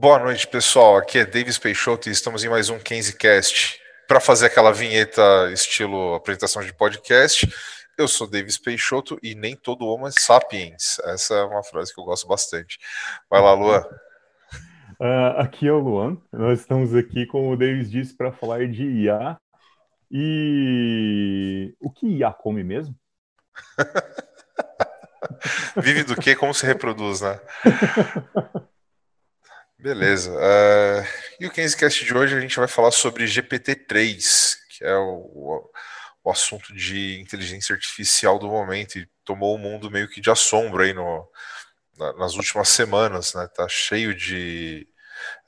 Boa noite, pessoal. Aqui é Davis Peixoto e estamos em mais um Cast. Para fazer aquela vinheta estilo apresentação de podcast, eu sou Davis Peixoto e nem todo homem é sapiens. Essa é uma frase que eu gosto bastante. Vai lá, Luan. Uh, aqui é o Luan. Nós estamos aqui, como o Davis disse, para falar de IA. E o que IA come mesmo? Vive do que? Como se reproduz, né? Beleza. Uh, e o Cast de hoje a gente vai falar sobre GPT-3, que é o, o, assunto de inteligência artificial do momento e tomou o mundo meio que de assombro aí no, na, nas últimas semanas, né? Tá cheio de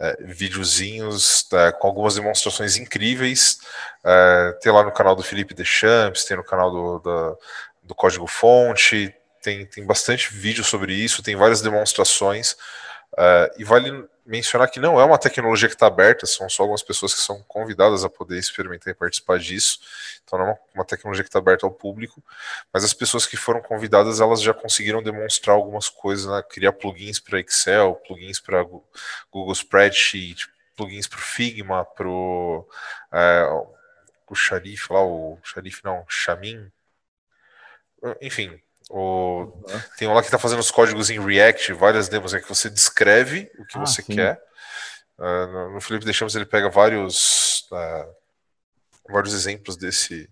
é, videozinhos é, com algumas demonstrações incríveis. É, tem lá no canal do Felipe Deschamps, tem no canal do, da, do Código Fonte, tem, tem bastante vídeo sobre isso, tem várias demonstrações. Uh, e vale mencionar que não é uma tecnologia que está aberta, são só algumas pessoas que são convidadas a poder experimentar e participar disso. Então não é uma, tecnologia que está aberta ao público, mas as pessoas que foram convidadas elas já conseguiram demonstrar algumas coisas, né? criar plugins para Excel, plugins para Google Spreadsheet, plugins para o Figma, para é, o Sharif lá, o Sharif não, Xamin, enfim, o, uhum. Tem um lá que está fazendo os códigos em React, várias demos, é que você descreve o que ah, você sim. quer. Uh, no, Felipe Deixamos ele pega vários, uh, vários exemplos desse,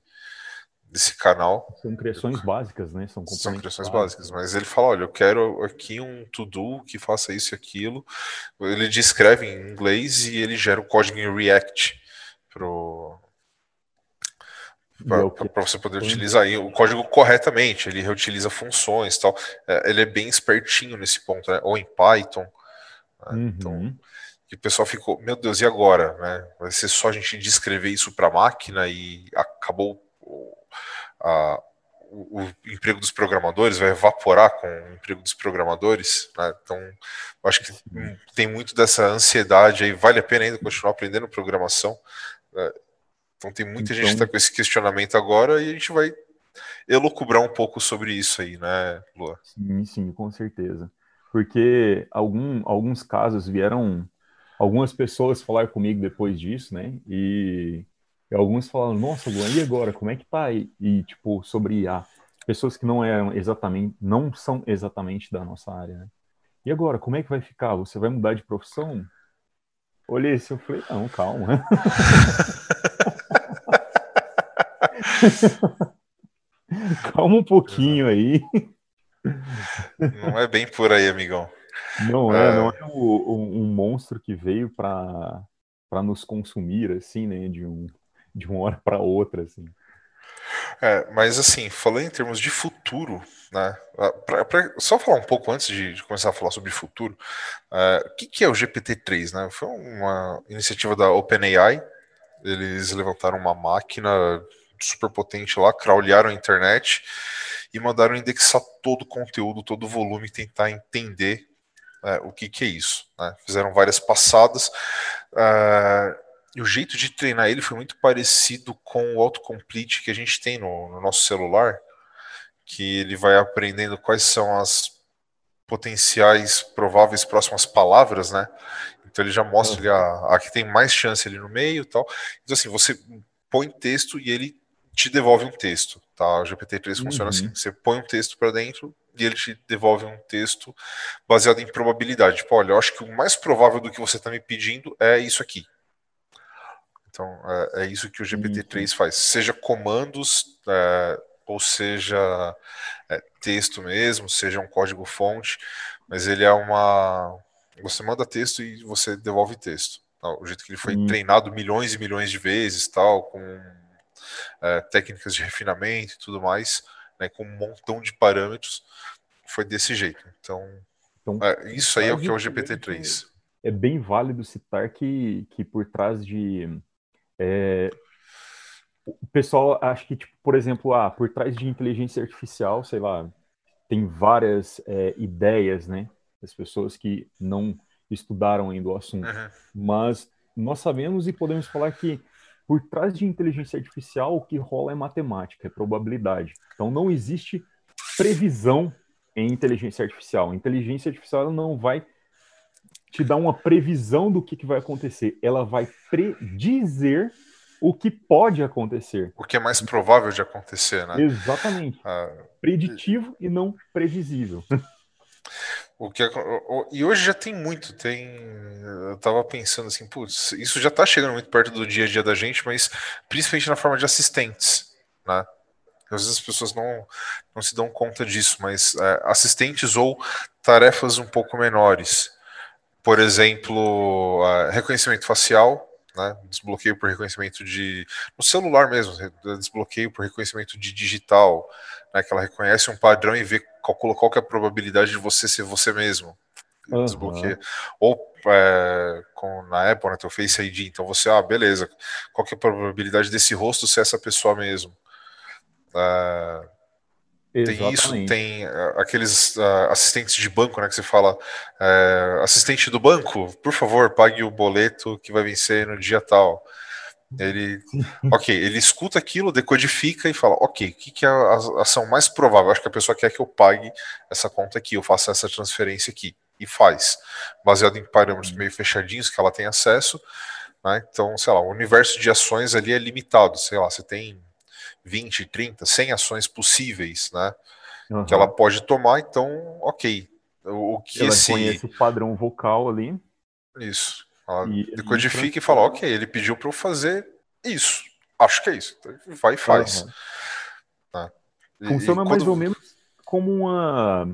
desse canal. São criações básicas, né? São, São criações básicas, mas ele fala: olha, eu quero aqui um to-do que faça isso e aquilo. Ele descreve em inglês e ele gera o código em React pro, para você poder utilizar o código corretamente, ele reutiliza funções tal. É, ele é bem espertinho nesse ponto, né? ou em Python. Né? Uhum. Então, e o pessoal ficou, meu Deus, e agora? Né? Vai ser só a gente descrever isso para a máquina e acabou o, a, o, o, emprego dos programadores, vai evaporar com o emprego dos programadores. Né? Então, eu acho que tem muito dessa ansiedade aí, vale a pena ainda continuar aprendendo programação. Né? Então tem muita então... gente que está com esse questionamento agora e a gente vai elocubrar um pouco sobre isso aí, né, Lua? Sim, sim, com certeza. Porque algum, alguns casos vieram algumas pessoas falar comigo depois disso, né? E, e alguns falaram, nossa, Luan, e agora? Como é que tá? E, e tipo, sobre IA. Pessoas que não eram exatamente, não são exatamente da nossa área, né? E agora, como é que vai ficar? Você vai mudar de profissão? Olhei isso e falei, não, calma. Calma um pouquinho aí. Não é bem por aí, amigão. Não é, é... não é um, um monstro que veio para nos consumir, assim, né? De, um, de uma hora para outra, assim. É, mas assim, falando em termos de futuro, né? Pra, pra, só falar um pouco antes de, de começar a falar sobre futuro, uh, o que, que, é o GPT-3? Né? Foi uma iniciativa da OpenAI. Eles levantaram uma máquina super potente lá, crawlearam a internet e mandaram indexar todo o conteúdo, todo o volume, tentar entender é, o que, que é isso. Né? Fizeram várias passadas. Uh, e o jeito de treinar ele foi muito parecido com o autocomplete que a gente tem no, no nosso celular, que ele vai aprendendo quais são as potenciais prováveis próximas palavras, né? Então ele já mostra uhum. ali a, a que tem mais chance ali no meio, tal. Então assim, você põe texto e ele te devolve um texto, tá? O GPT-3 uhum. funciona assim, você põe um texto para dentro e ele te devolve um texto baseado em probabilidade. Tipo, olha, eu acho que o mais provável do que você está me pedindo é isso aqui. Então, é, é isso que o GPT-3 uhum. faz. Seja comandos, é, ou seja é, texto mesmo, seja um código-fonte, mas ele é uma... Você manda texto e você devolve texto. O jeito que ele foi uhum. treinado milhões e milhões de vezes, tal, com é, técnicas de refinamento e tudo mais, né, com um montão de parâmetros, foi desse jeito. Então, então é, isso aí é o que é o GPT-3. É bem válido citar que, que por trás de. É, o pessoal acha que, tipo, por exemplo, ah, por trás de inteligência artificial, sei lá, tem várias é, ideias, né? Das pessoas que não estudaram ainda o assunto. Uhum. Mas nós sabemos e podemos falar que por trás de inteligência artificial, o que rola é matemática, é probabilidade. Então não existe previsão em inteligência artificial. A inteligência artificial não vai te dar uma previsão do que, que vai acontecer. Ela vai predizer o que pode acontecer. O que é mais provável de acontecer, né? Exatamente. Ah, Preditivo e não previsível. O que, e hoje já tem muito, tem. Eu tava pensando assim, putz, isso já tá chegando muito perto do dia a dia da gente, mas principalmente na forma de assistentes, né? Às vezes as pessoas não, não se dão conta disso, mas é, assistentes ou tarefas um pouco menores. Por exemplo, reconhecimento facial, né? desbloqueio por reconhecimento de. no celular mesmo, desbloqueio por reconhecimento de digital, né? que ela reconhece um padrão e vê calcula qual que é a probabilidade de você ser você mesmo. Uhum. Desbloqueia. Ou é, com, na Apple, né, teu Face ID, então você, ah, beleza, qual que é a probabilidade desse rosto ser essa pessoa mesmo? Uh, tem isso, tem uh, aqueles uh, assistentes de banco, né? Que você fala, uh, assistente do banco, por favor, pague o boleto que vai vencer no dia tal. Ele, ok, ele escuta aquilo, decodifica e fala, ok, o que, que é a ação mais provável? Acho que a pessoa quer que eu pague essa conta aqui, eu faça essa transferência aqui. E faz, baseado em parâmetros meio fechadinhos que ela tem acesso. Né? Então, sei lá, o universo de ações ali é limitado. Sei lá, você tem 20, 30, 100 ações possíveis, né? Uhum. Que ela pode tomar, então, ok. O, que ela esse... conhece o padrão vocal ali. Isso. Ela e decodifica e fala, ok, ele pediu para eu fazer isso. Acho que é isso. Então, vai e faz. Uhum. E, Funciona e mais ou menos como uma.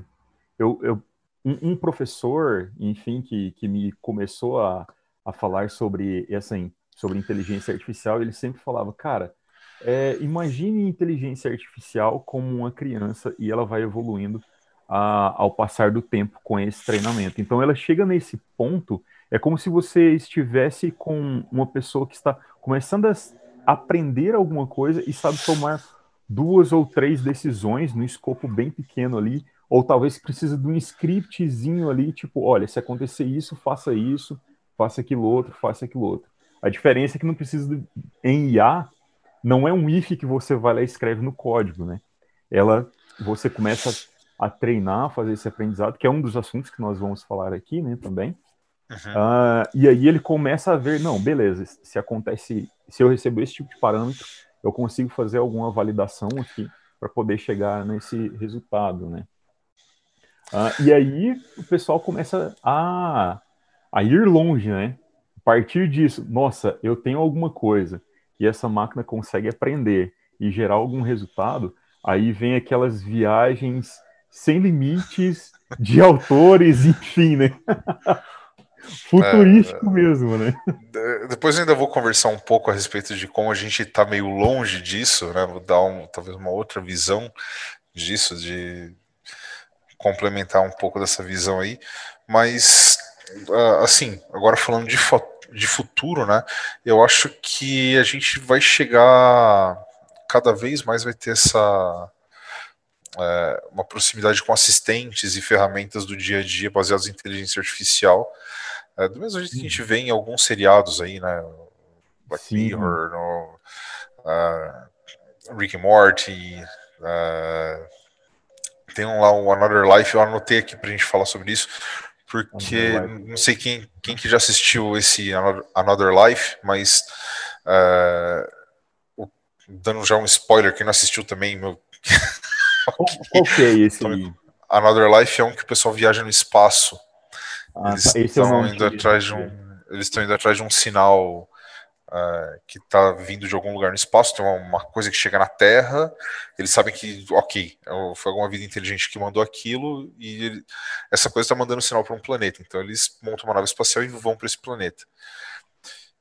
Eu, eu, um, um, professor, enfim, que, que me começou a, a falar sobre essa sobre inteligência artificial, ele sempre falava, cara, é, imagine inteligência artificial como uma criança e ela vai evoluindo a, ao passar do tempo com esse treinamento. Então, ela chega nesse ponto, é como se você estivesse com uma pessoa que está começando a aprender alguma coisa e sabe tomar duas ou três decisões no escopo bem pequeno ali, ou talvez precisa de um scriptzinho ali, tipo, olha, se acontecer isso, faça isso, faça aquilo outro, faça aquilo outro. A diferença é que não precisa de, em IA não é um if que você vai lá e escreve no código, né? Ela, você começa a treinar, a fazer esse aprendizado, que é um dos assuntos que nós vamos falar aqui, né, também. Uhum. Uh, e aí ele começa a ver, não, beleza, se acontece, se eu recebo esse tipo de parâmetro, eu consigo fazer alguma validação aqui para poder chegar nesse resultado, né? Uh, e aí o pessoal começa a, a ir longe, né? A partir disso, nossa, eu tenho alguma coisa, e essa máquina consegue aprender e gerar algum resultado, aí vem aquelas viagens sem limites de autores, enfim, né? Futurístico é, mesmo, né? Depois ainda vou conversar um pouco a respeito de como a gente está meio longe disso, né? Vou dar um, talvez uma outra visão disso, de complementar um pouco dessa visão aí. Mas, ah, assim, agora falando de foto de futuro, né? Eu acho que a gente vai chegar cada vez mais vai ter essa é, uma proximidade com assistentes e ferramentas do dia a dia baseadas em inteligência artificial. É, do mesmo jeito que a gente vê em alguns seriados aí, né? Black Sim. Mirror, no, uh, Rick and Morty, uh, tem um lá o Another Life, eu anotei aqui pra gente falar sobre isso, porque não sei quem, quem que já assistiu esse Another Life, mas uh, dando já um spoiler, quem não assistiu também, meu. qual, que é esse? Another Life é um que o pessoal viaja no espaço. Ah, eles tá. estão indo atrás de um. Eles estão indo atrás de um sinal uh, que está vindo de algum lugar no espaço, tem uma, uma, coisa que chega na Terra, eles sabem que, ok, é foi alguma vida inteligente que mandou aquilo, e ele, essa coisa está mandando sinal para um planeta. Então eles montam uma nave espacial e vão para esse planeta.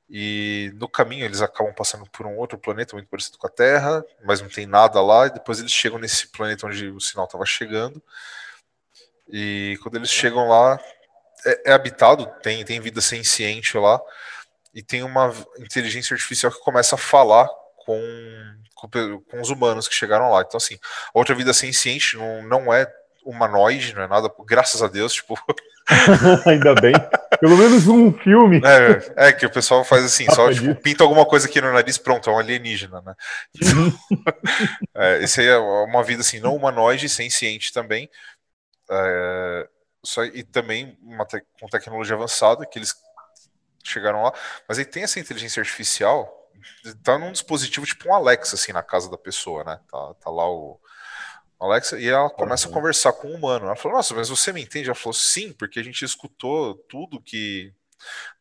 E no caminho eles acabam passando por um outro planeta muito parecido com a Terra, mas não tem nada lá, e depois eles chegam nesse planeta onde o sinal estava chegando. E quando eles chegam lá, é, é, habitado, tem, tem vida senciente lá, e tem uma inteligência artificial que começa a falar com, com, com, os humanos que chegaram lá. Então, assim, a outra vida senciente não, não é humanoide, não é nada, graças a Deus, tipo. Ainda bem. Pelo menos um filme. É, é que o pessoal faz assim, só tipo, pinta alguma coisa aqui no nariz, pronto, é um alienígena, né? Uhum. é, esse aí é uma vida assim, não humanoide, senciente também. É, só, e também te, com tecnologia avançada, que eles chegaram lá. Mas aí tem essa inteligência artificial, tá num dispositivo tipo um Alexa, assim, na casa da pessoa, né? Tá, tá lá o Alexa, e ela começa uhum. a conversar com o humano. Ela falou, nossa, mas você me entende? Ela falou, sim, porque a gente escutou tudo que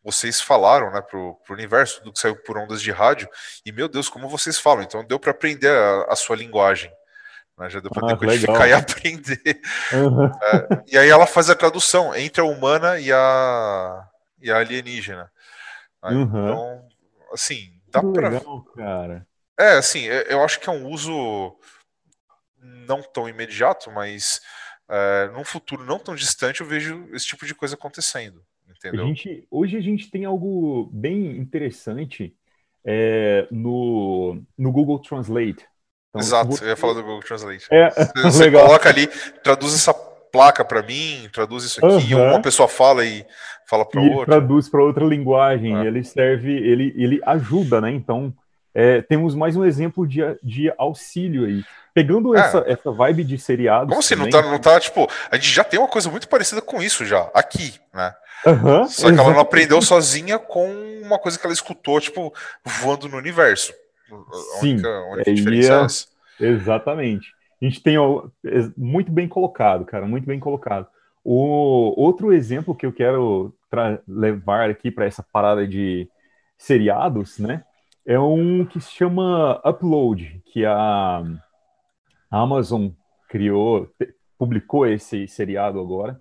vocês falaram, né, pro, pro universo, tudo que saiu por ondas de rádio, e meu Deus, como vocês falam, então deu para aprender a, a, sua linguagem. Né, já deu para ah, decodificar e aprender. Uhum. É, e aí ela faz a tradução entre a humana e a, e a alienígena. Né, uhum. Então, assim, dá para. cara. É, assim, eu acho que é um uso não tão imediato, mas é, num futuro não tão distante eu vejo esse tipo de coisa acontecendo. Entendeu? A gente, hoje a gente tem algo bem interessante é, no, no Google Translate. Então, Exato, você... eu ia falar do Google Translate. É, você legal. coloca ali, traduz essa placa para mim, traduz isso aqui, uhum. uma pessoa fala e fala para outra. Traduz para outra linguagem, é. ele serve, ele, ele ajuda, né? Então, é, temos mais um exemplo de, de auxílio aí. Pegando é. essa, essa vibe de seriado. Como assim? Não tá, não tá, tipo, a gente já tem uma coisa muito parecida com isso já, aqui, né? Uhum, Só que ela não aprendeu sozinha com uma coisa que ela escutou, tipo, voando no universo. A Sim, única, a única diferença é, é essa. Exatamente. A gente tem muito bem colocado, cara, muito bem colocado. O outro exemplo que eu quero levar aqui para essa parada de seriados, né? É um que se chama Upload, que a a Amazon criou, publicou esse seriado agora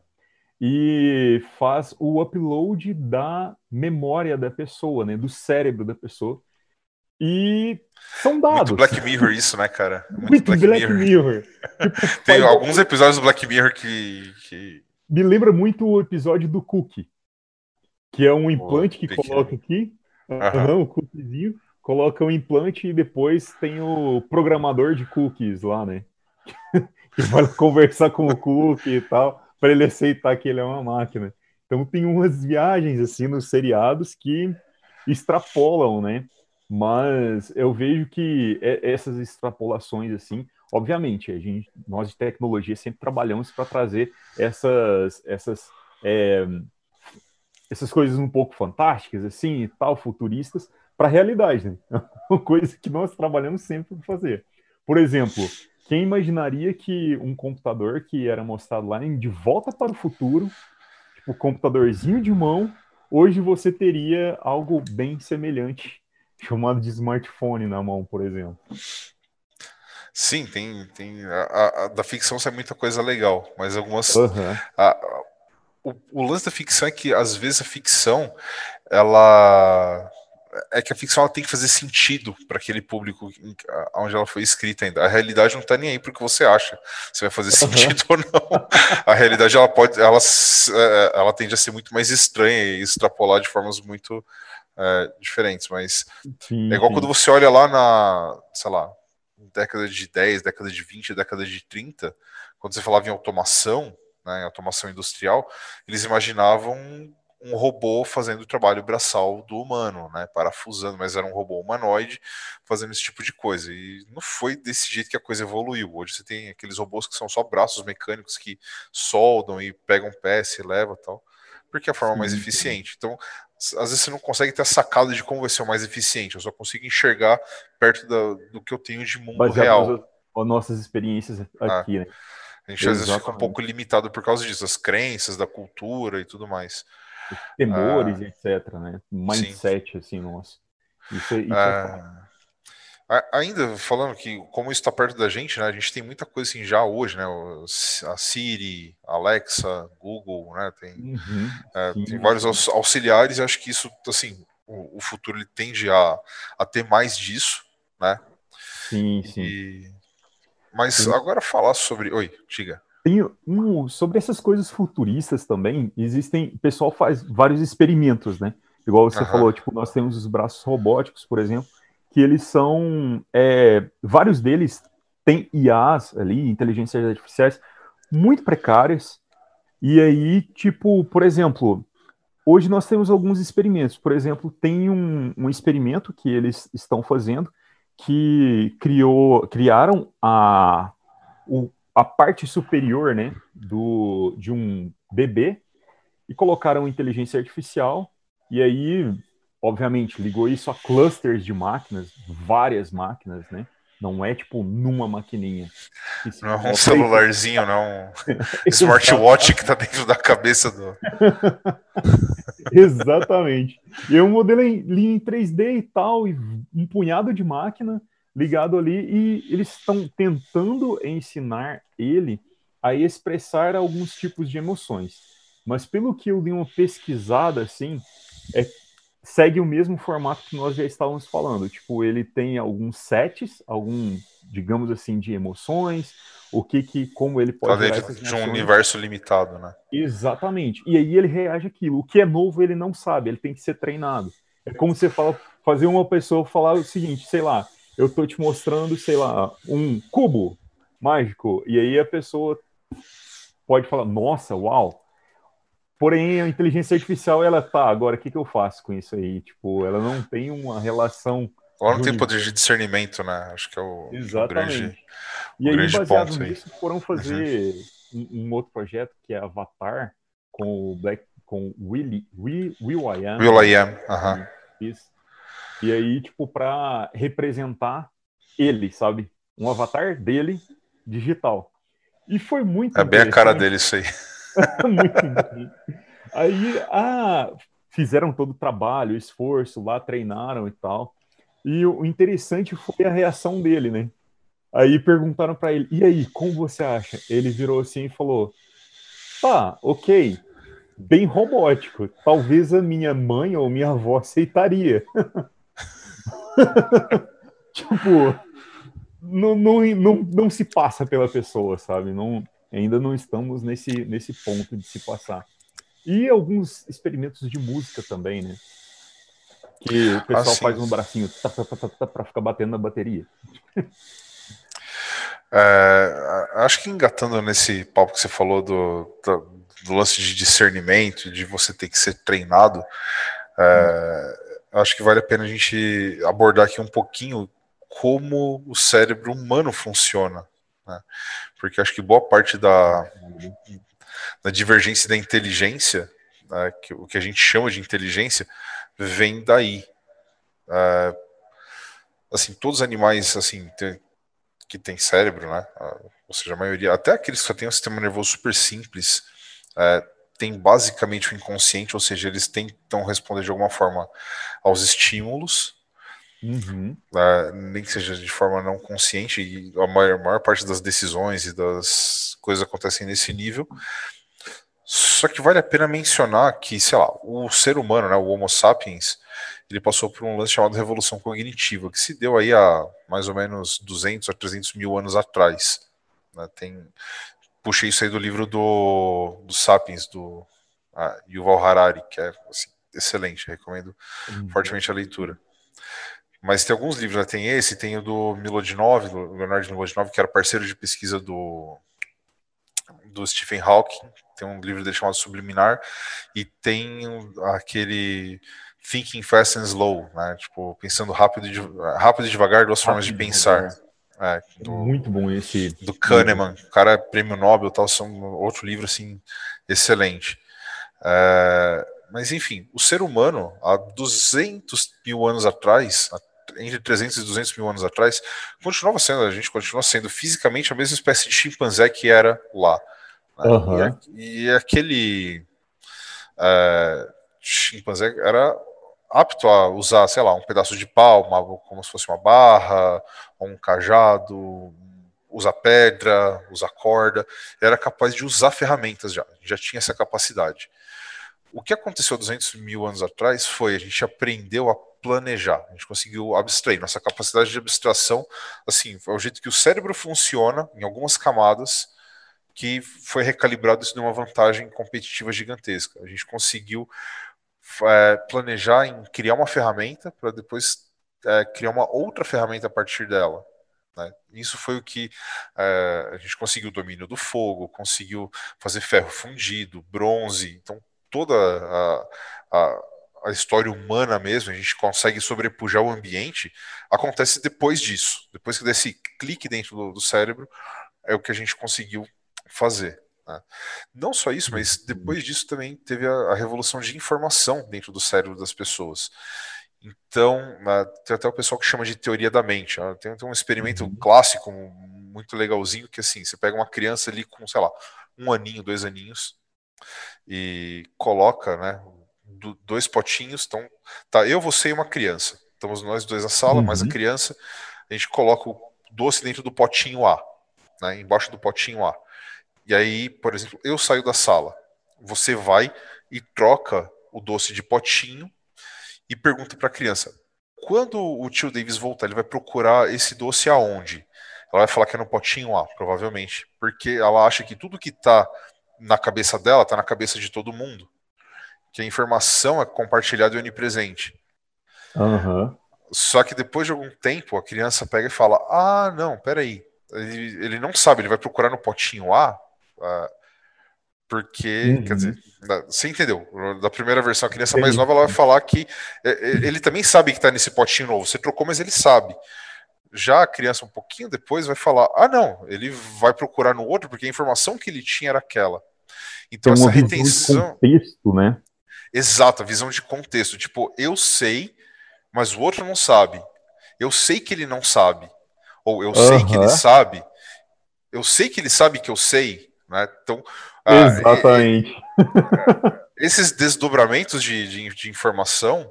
e faz o upload da memória da pessoa, né, do cérebro da pessoa. E são dados. Muito Black Mirror isso, né, cara? Muito, Muito Black, Black, Mirror. Mirror. Tipo, Tem alguns episódios do Black Mirror que, que, Me lembra muito o episódio do Cookie, que é um implante oh, que coloca aqui, uhum. o cookiezinho, coloca o implante e depois tem o programador de cookies lá, né? que vai conversar com o cookie e tal, para ele aceitar que ele é uma máquina. Então tem umas viagens assim nos seriados que extrapolam, né? Mas eu vejo que essas extrapolações assim, obviamente, a gente, nós de tecnologia sempre trabalhamos para trazer essas essas é, essas coisas um pouco fantásticas assim e tal, futuristas, para a realidade, né? Uma coisa que nós trabalhamos sempre para fazer. Por exemplo, quem imaginaria que um computador que era mostrado lá em De Volta para o Futuro, tipo computadorzinho de mão, hoje você teria algo bem semelhante, chamado de smartphone na mão, por exemplo. Sim, tem, tem a, a da ficção sai muita coisa legal, mas algumas uhum. a, o, o lance da ficção é que às vezes a ficção ela é que a ficção ela tem que fazer sentido para aquele público onde ela foi escrita ainda. A realidade não está nem aí para o que você acha, se vai fazer sentido uhum. ou não. A realidade ela pode, ela, é, ela tende a ser muito mais estranha e extrapolar de formas muito é, diferentes. Mas sim, é igual sim. quando você olha lá na, sei lá, década de 10, década de 20, década de 30, quando você falava em automação, né, em automação industrial, eles imaginavam um robô fazendo o trabalho braçal do humano, né? Parafusando, mas era um robô humanoide fazendo esse tipo de coisa. E não foi desse jeito que a coisa evoluiu. Hoje você tem aqueles robôs que são só braços mecânicos que soldam e pegam peça e leva tal, porque é a forma sim, mais eficiente. Então, às vezes você não consegue ter a sacada de como vai ser o mais eficiente. Eu só consigo enxergar perto da, do que eu tenho de mundo Baseado real. As nossas experiências aqui, ah. né? A gente Exatamente. às vezes fica um pouco limitado por causa disso, as crenças, da cultura e tudo mais temores, ah, etc, né? Mindset, sim. assim, nosso. Isso, isso é ah, é ainda falando que como isso está perto da gente, né? A gente tem muita coisa assim já hoje, né? A Siri, Alexa, Google, né? Tem, uhum, é, tem vários auxiliares. E acho que isso, assim, o, o, futuro ele tende a, a ter mais disso, né? Sim, sim. E, mas agora falar sobre. Oi, diga. Tem um, sobre essas coisas futuristas também, existem. O pessoal faz vários experimentos, né? Igual você uhum. falou, tipo, nós temos os braços robóticos, por exemplo, que eles são. É, vários deles têm IAs ali, inteligências artificiais, muito precárias. E aí, tipo, por exemplo, hoje nós temos alguns experimentos. Por exemplo, tem um, um experimento que eles estão fazendo que criou, criaram a, o a parte superior, né, do, de um bebê e colocaram inteligência artificial e aí, obviamente, ligou isso a clusters de máquinas, várias máquinas, né? Não é tipo numa maquininha. Não é um celularzinho, não. Um smartwatch que está dentro da cabeça do. Exatamente. E eu modelei em 3D e tal, e um punhado de máquina ligado ali, e eles estão tentando ensinar ele a expressar alguns tipos de emoções. Mas pelo que eu dei uma pesquisada assim, é segue o mesmo formato que nós já estávamos falando. Tipo, ele tem alguns sets, algum, digamos assim, de emoções, o que que, como ele pode tá de um universo limitado, né? Exatamente. E aí ele reage aquilo. O que é novo ele não sabe, ele tem que ser treinado. É como você fala, fazer uma pessoa falar o seguinte, sei lá, eu tô te mostrando, sei lá, um cubo mágico, e aí a pessoa pode falar, nossa, uau, Porém, a inteligência artificial, ela tá, agora o que, que eu faço com isso aí? Tipo, ela não tem uma relação. Ela não tem poder de discernimento, né? Acho que é o, Exatamente. o grande, e aí, grande baseado ponto nisso, aí. foram fazer uhum. um, um, outro projeto que é Avatar, com o Black, com Willy, Will, Will I Am. Will I Am. Uh -huh. Isso. E aí, tipo, para representar ele, sabe? Um avatar dele digital. E foi muito. É bem a cara dele isso aí. Muito bem. Aí, ah, fizeram todo o trabalho, esforço lá, treinaram e tal. E o interessante foi a reação dele, né? Aí perguntaram para ele: "E aí, como você acha?" Ele virou assim e falou: "Tá, OK. Bem robótico. Talvez a minha mãe ou minha avó aceitaria." tipo, não, não, não, não se passa pela pessoa, sabe? Não, ainda não estamos nesse, nesse ponto de se passar. E alguns experimentos de música também, né? Que o pessoal ah, faz um bracinho para ficar batendo na bateria. É, acho que engatando nesse papo que você falou do, do, do, lance de discernimento, de você ter que ser treinado, é, hum. acho que vale a pena a gente abordar aqui um pouquinho como o cérebro humano funciona. Né? Porque acho que boa parte da, da divergência da inteligência, né, que, o que a gente chama de inteligência, vem daí. É, assim, todos os animais assim que têm cérebro, né, ou seja, a maioria, até aqueles que só têm um sistema nervoso super simples, é, tem basicamente o inconsciente, ou seja, eles tentam responder de alguma forma aos estímulos, Uhum. Uh, nem que seja de forma não consciente, e a maior, a maior, parte das decisões e das coisas acontecem nesse nível. Só que vale a pena mencionar que, sei lá, o ser humano, né, o Homo sapiens, ele passou por um lance chamado revolução cognitiva, que se deu aí há mais ou menos 200 a 300 mil anos atrás. Né, tem, puxei isso aí do livro do, do Sapiens, do ah, Yuval Harari, que é assim, excelente, recomendo uhum. fortemente a leitura. Mas tem alguns livros, né? tem esse, tem o do Milodinov, do Leonardo Milodinov, que era parceiro de pesquisa do, do Stephen Hawking, tem um livro dele chamado Subliminar, e tem aquele Thinking Fast and Slow, né? Tipo, pensando rápido e, rápido e devagar, duas rápido formas de pensar. É, do, Muito bom esse. Do Kahneman, o cara é prêmio Nobel, tal, são outro livro assim excelente. É, mas enfim, o ser humano há 200 mil anos atrás, entre 300 e 200 mil anos atrás, continuava sendo, a gente continua sendo fisicamente a mesma espécie de chimpanzé que era lá. Né? Uhum. E, e, aquele é, chimpanzé era apto a usar, sei lá, um pedaço de pau, uma, como se fosse uma barra, um cajado, usar pedra, usar corda, era capaz de usar ferramentas já, já tinha essa capacidade. O que aconteceu 200 mil anos atrás foi a gente aprendeu a planejar, a gente conseguiu abstrair. Nossa capacidade de abstração, assim, é o jeito que o cérebro funciona em algumas camadas que foi recalibrado isso deu uma vantagem competitiva gigantesca. A gente conseguiu é, planejar em criar uma ferramenta para depois é, criar uma outra ferramenta a partir dela. Né? Isso foi o que é, a gente conseguiu o domínio do fogo, conseguiu fazer ferro fundido, bronze. Então, toda a, a, a história humana mesmo, a gente consegue sobrepujar o ambiente, acontece depois disso. Depois que desse clique dentro do, do cérebro, é o que a gente conseguiu fazer. Né? Não só isso, mas uhum. depois disso também teve a, a, revolução de informação dentro do cérebro das pessoas. Então, né, tem até o pessoal que chama de teoria da mente. Né? Tem, tem, um experimento uhum. clássico, muito legalzinho, que assim, você pega uma criança ali com, sei lá, um aninho, dois aninhos, e coloca, né, dois potinhos, então, tá, eu, você e uma criança. Estamos nós dois na sala, uhum. mais a criança, a gente coloca o doce dentro do potinho A, né, embaixo do potinho A. E aí, por exemplo, eu saio da sala, você vai e troca o doce de potinho e pergunta para a criança: quando o tio Davis voltar, ele vai procurar esse doce aonde? Ela vai falar que é no potinho A, provavelmente, porque ela acha que tudo que está na cabeça dela está na cabeça de todo mundo, que a informação é compartilhada e onipresente. Uhum. Só que depois de algum tempo, a criança pega e fala: Ah, não, peraí. Ele, ele não sabe, ele vai procurar no potinho A porque, uhum. quer dizer, você entendeu? Da primeira versão, a criança mais nova ela vai falar que é, é, ele também sabe que está nesse potinho novo. Você trocou, mas ele sabe. Já a criança, um pouquinho depois, vai falar: ah, não, ele vai procurar no outro, porque a informação que ele tinha era aquela. Então, essa retenção. Contexto, né? Exato, a visão de contexto. Tipo, eu sei, mas o outro não sabe. Eu sei que ele não sabe. Ou eu uhum. sei que ele sabe. Eu sei que ele sabe que eu sei né? Então, ah, Exatamente. esses desdobramentos de, de, de informação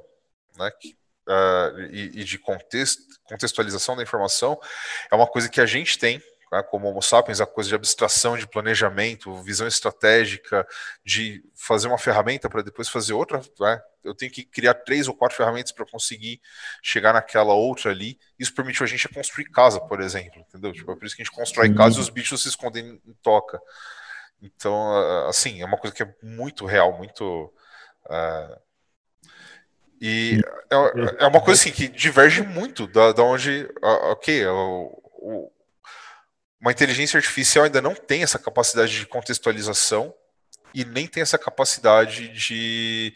né, que, uh, e, e, de contexto, contextualização da informação é uma coisa que a gente tem como Homo sapiens, a coisa de abstração, de planejamento, visão estratégica, de fazer uma ferramenta para depois fazer outra. Né, eu tenho que criar três ou quatro ferramentas para conseguir chegar naquela outra ali. Isso permitiu a gente construir casa, por exemplo, entendeu? Tipo, é por isso que a gente constrói Sim. casa e os bichos se escondem em toca. Então, assim, é uma coisa que é muito real, muito. Uh, e é, é, uma coisa assim, que diverge muito da, da onde. Uh, ok, o, o, uma inteligência artificial ainda não tem essa capacidade de contextualização e nem tem essa capacidade de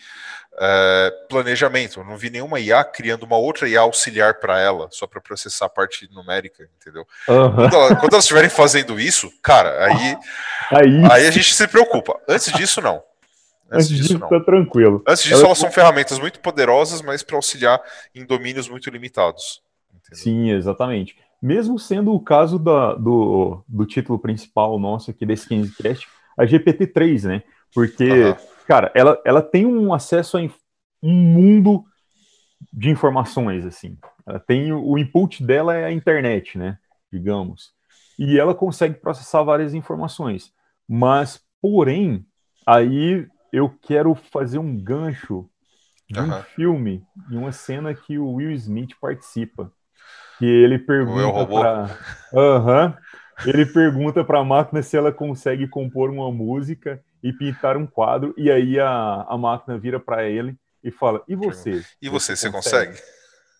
é, planejamento. Eu não vi nenhuma IA criando uma outra IA auxiliar para ela, só para processar a parte numérica, entendeu? Uhum. Quando, ela, quando, elas estiverem fazendo isso, cara, aí, aí, aí a gente se preocupa. Antes disso, não. Antes, Antes disso, não. tá tranquilo. Antes disso, elas são ferramentas muito poderosas, mas para auxiliar em domínios muito limitados. Entendeu? Sim, exatamente. Mesmo sendo o caso da, do, do título principal nosso aqui desse Cast, a GPT-3, né? Porque, uhum. cara, ela, ela tem um acesso a um mundo de informações, assim. Ela tem o input dela é a internet, né? Digamos. E ela consegue processar várias informações. Mas, porém, aí eu quero fazer um gancho de um filme, de uma cena que o Will Smith participa. Que ele pergunta para. Uhum. Ele pergunta para a máquina se ela consegue compor uma música e pintar um quadro, e aí a, a máquina vira para ele e fala: E você? E você, você consegue?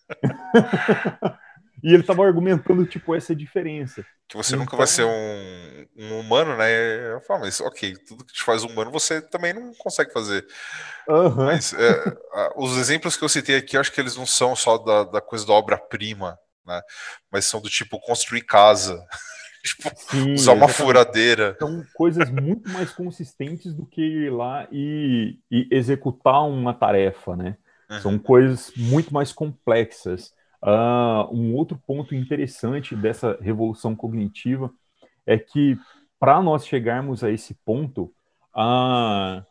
e ele estava argumentando, tipo, essa diferença. Que você então... nunca vai ser um, um, humano, né? Eu falo, mas ok, tudo que te faz humano você também não consegue fazer. Uhum. Mas é, os exemplos que eu citei aqui, eu acho que eles não são só da, da coisa da obra-prima, né? Mas são do tipo construir casa. tipo, Sim, usar uma furadeira. São coisas muito mais consistentes do que ir lá e, e executar uma tarefa, né? Uhum. São coisas muito mais complexas. Uh, um outro ponto interessante dessa revolução cognitiva é que para nós chegarmos a esse ponto, a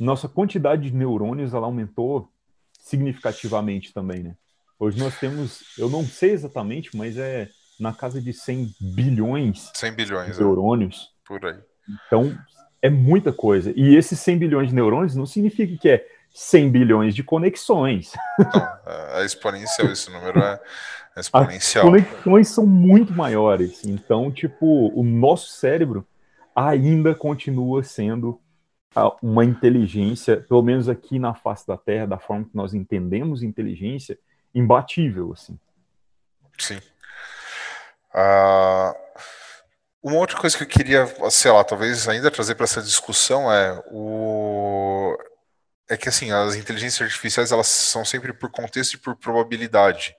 nossa quantidade de neurônios ela aumentou significativamente também, né? Hoje nós temos, eu não sei exatamente, mas é na casa de 100 bilhões, 100 bilhões de é. neurônios. É, por aí. Então, é muita coisa. E esses 100 bilhões de neurônios não significa que é 100 bilhões de conexões. Não, é exponencial, esse número é exponencial. As conexões são muito maiores. Então, tipo, o nosso cérebro ainda continua sendo uma inteligência, pelo menos aqui na face da Terra, da forma que nós entendemos inteligência, imbatível, assim. Sim. Uh, uma outra coisa que eu queria, sei lá, talvez ainda trazer para essa discussão é o é que assim as inteligências artificiais elas são sempre por contexto e por probabilidade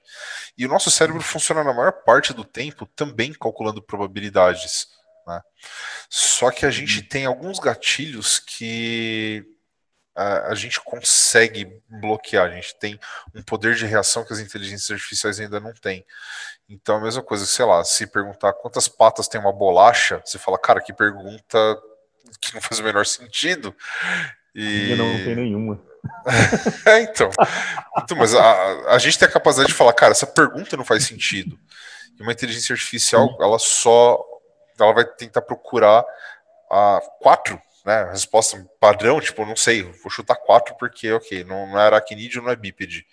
e o nosso cérebro funciona na maior parte do tempo também calculando probabilidades. Né? Só que a gente uhum. tem alguns gatilhos que a, a, gente consegue bloquear, a gente tem um poder de reação que as inteligências artificiais ainda não têm. Então, a mesma coisa, sei lá, se perguntar quantas patas tem uma bolacha, você fala, cara, que pergunta que não faz o menor sentido. E... não tem nenhuma. é, então. então. Mas a, a gente tem a capacidade de falar, cara, essa pergunta não faz sentido. E uma inteligência artificial, ela só ela vai tentar procurar a quatro, né? Resposta padrão, tipo, não sei, vou chutar quatro porque, ok, não, não é aracnídeo, não é bípede.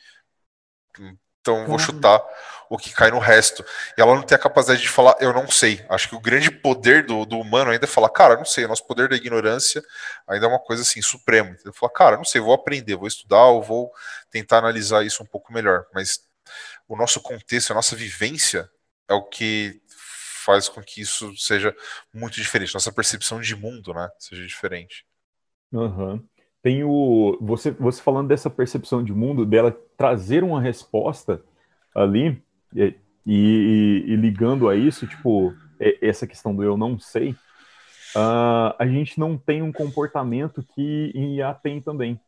Então vou chutar o que cai no resto. E ela não tem a capacidade de falar, eu não sei. Acho que o grande poder do, do humano ainda é falar, cara, não sei, o nosso poder da ignorância ainda é uma coisa assim, suprema. Ele fala, cara, não sei, vou aprender, vou estudar, ou vou tentar analisar isso um pouco melhor. Mas o nosso contexto, a nossa vivência é o que faz com que isso seja muito diferente. Nossa percepção de mundo, né, seja diferente. Uhum tem o você, você falando dessa percepção de mundo, dela trazer uma resposta ali e, e, e ligando a isso, tipo, essa questão do eu não sei, uh, a gente não tem um comportamento que IA tem também,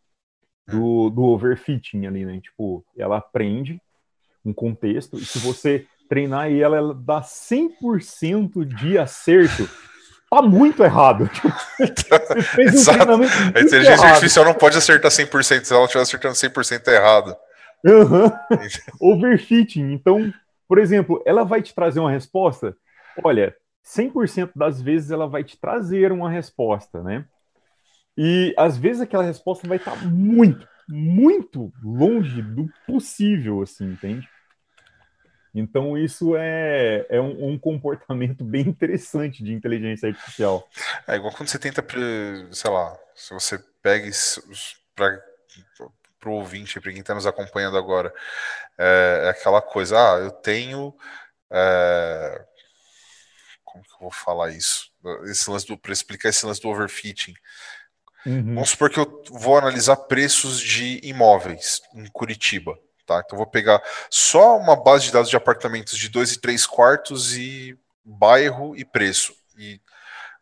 do, do overfitting ali, né? Tipo, ela aprende um contexto, e se você treinar e ela, dá 100% de acerto, tá muito errado. um a inteligência errado. artificial não pode acertar 100%, se ela estiver acertando 100% é errado. Uhum. Overfitting. Então, por exemplo, ela vai te trazer uma resposta. Olha, 100% das vezes ela vai te trazer uma resposta, né? E às vezes aquela resposta vai estar muito, muito longe do possível, assim, entende? Então, isso é, é um, um, comportamento bem interessante de inteligência artificial. É igual quando você tenta, sei lá, se você pega para o ouvinte, para quem está nos acompanhando agora, é, é, aquela coisa, ah, eu tenho. É, como que eu vou falar isso? Esse lance do, para explicar esse lance do overfitting. Uhum. Vamos supor que eu vou analisar preços de imóveis em Curitiba. Tá? Então vou pegar só uma base de dados de apartamentos de dois e três quartos e bairro e preço. E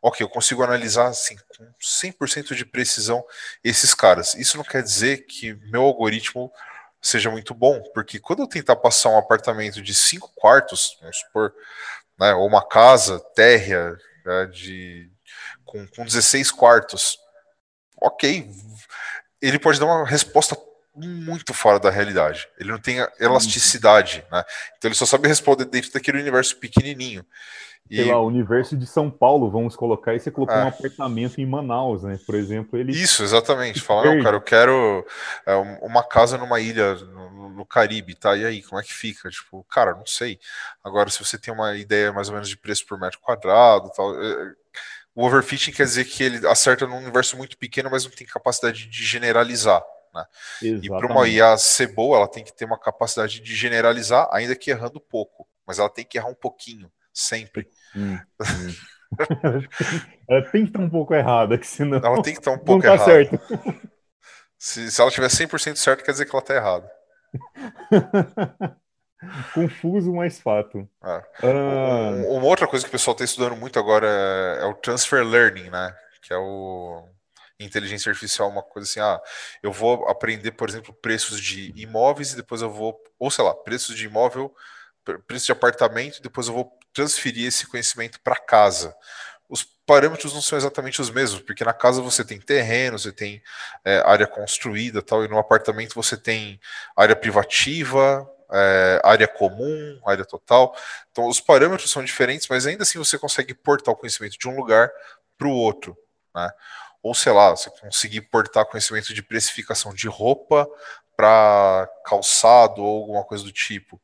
ok, eu consigo analisar assim, com 100% de precisão esses caras. Isso não quer dizer que meu algoritmo seja muito bom, porque quando eu tentar passar um apartamento de cinco quartos, vamos supor, né, ou uma casa térrea né, de, com, com 16 quartos, ok, ele pode dar uma resposta muito fora da realidade. Ele não tem elasticidade, né? Então ele só sabe responder dentro daquele universo pequenininho. E... Sei lá, o universo de São Paulo, vamos colocar, e você colocou é. um apartamento em Manaus, né? Por exemplo, ele. Isso, exatamente. Fala, não, cara, eu quero é, uma casa numa ilha no, no, Caribe, tá? E aí, como é que fica? Tipo, cara, não sei. Agora, se você tem uma ideia mais ou menos de preço por metro quadrado tal. É... O overfitting quer dizer que ele acerta num universo muito pequeno, mas não tem capacidade de generalizar. Né? E para uma IA ser boa, ela tem que ter uma capacidade de generalizar, ainda que errando pouco. Mas ela tem que errar um pouquinho, sempre. Hum, hum. ela tem que estar um pouco errada, que senão. Ela tem que estar um pouco tá errada. Certo. Se, se ela tiver 100% certo, quer dizer que ela está errada. Confuso, mas fato. É. Ah. Uma outra coisa que o pessoal está estudando muito agora é, é o transfer learning, né? Que é o inteligência artificial uma coisa assim, ah, eu vou aprender, por exemplo, preços de imóveis e depois eu vou, ou sei lá, preços de imóvel, preço de apartamento, e depois eu vou transferir esse conhecimento para casa. Os parâmetros não são exatamente os mesmos, porque na casa você tem terreno, você tem é, área construída tal, e no apartamento você tem área privativa, é, área comum, área total. Então os parâmetros são diferentes, mas ainda assim você consegue portar o conhecimento de um lugar para o outro. Né? Ou sei lá, você conseguir portar conhecimento de precificação de roupa para calçado ou alguma coisa do tipo.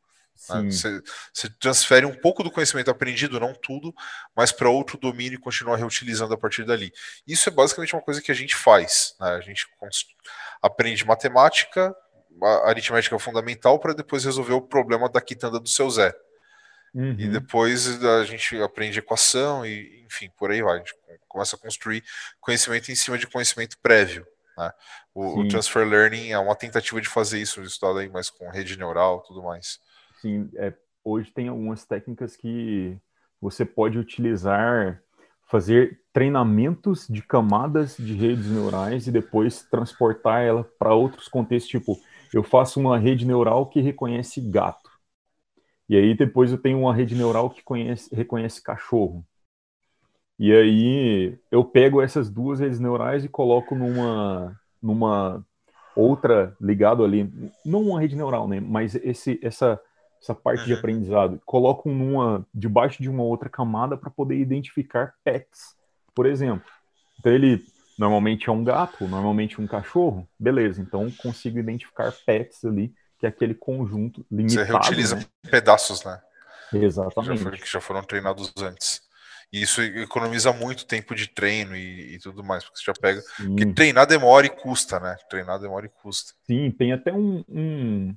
Né? Você, você, transfere um pouco do conhecimento aprendido, não tudo, mas para outro domínio e continua reutilizando a partir dali. Isso é basicamente uma coisa que a gente faz. Né? A gente aprende matemática, aritmética fundamental, para depois resolver o problema da quitanda do seu Zé. Uhum. E depois a gente aprende equação e, enfim, por aí vai. A gente começa a construir conhecimento em cima de conhecimento prévio. Né? O, o, transfer learning é uma tentativa de fazer isso, estudado aí mais com rede neural, tudo mais. Sim, é, hoje tem algumas técnicas que você pode utilizar fazer treinamentos de camadas de redes neurais e depois transportar ela para outros contextos, tipo, eu faço uma rede neural que reconhece gato. E aí depois eu tenho uma rede neural que conhece, reconhece cachorro. E aí eu pego essas duas redes neurais e coloco numa, numa outra ligado ali, não uma rede neural, né? Mas esse, essa, essa parte uhum. de aprendizado, coloco numa debaixo de uma outra camada para poder identificar pets, por exemplo. Então ele normalmente é um gato, normalmente um cachorro, beleza? Então consigo identificar pets ali, que é aquele conjunto limitado. Você reutiliza né? pedaços, né? Exatamente. Que já, que foram treinados antes. E isso economiza muito tempo de treino e, e tudo mais, porque você já pega. Sim. Porque treinar demora e custa, né? Treinar demora e custa. Sim, tem até um. um...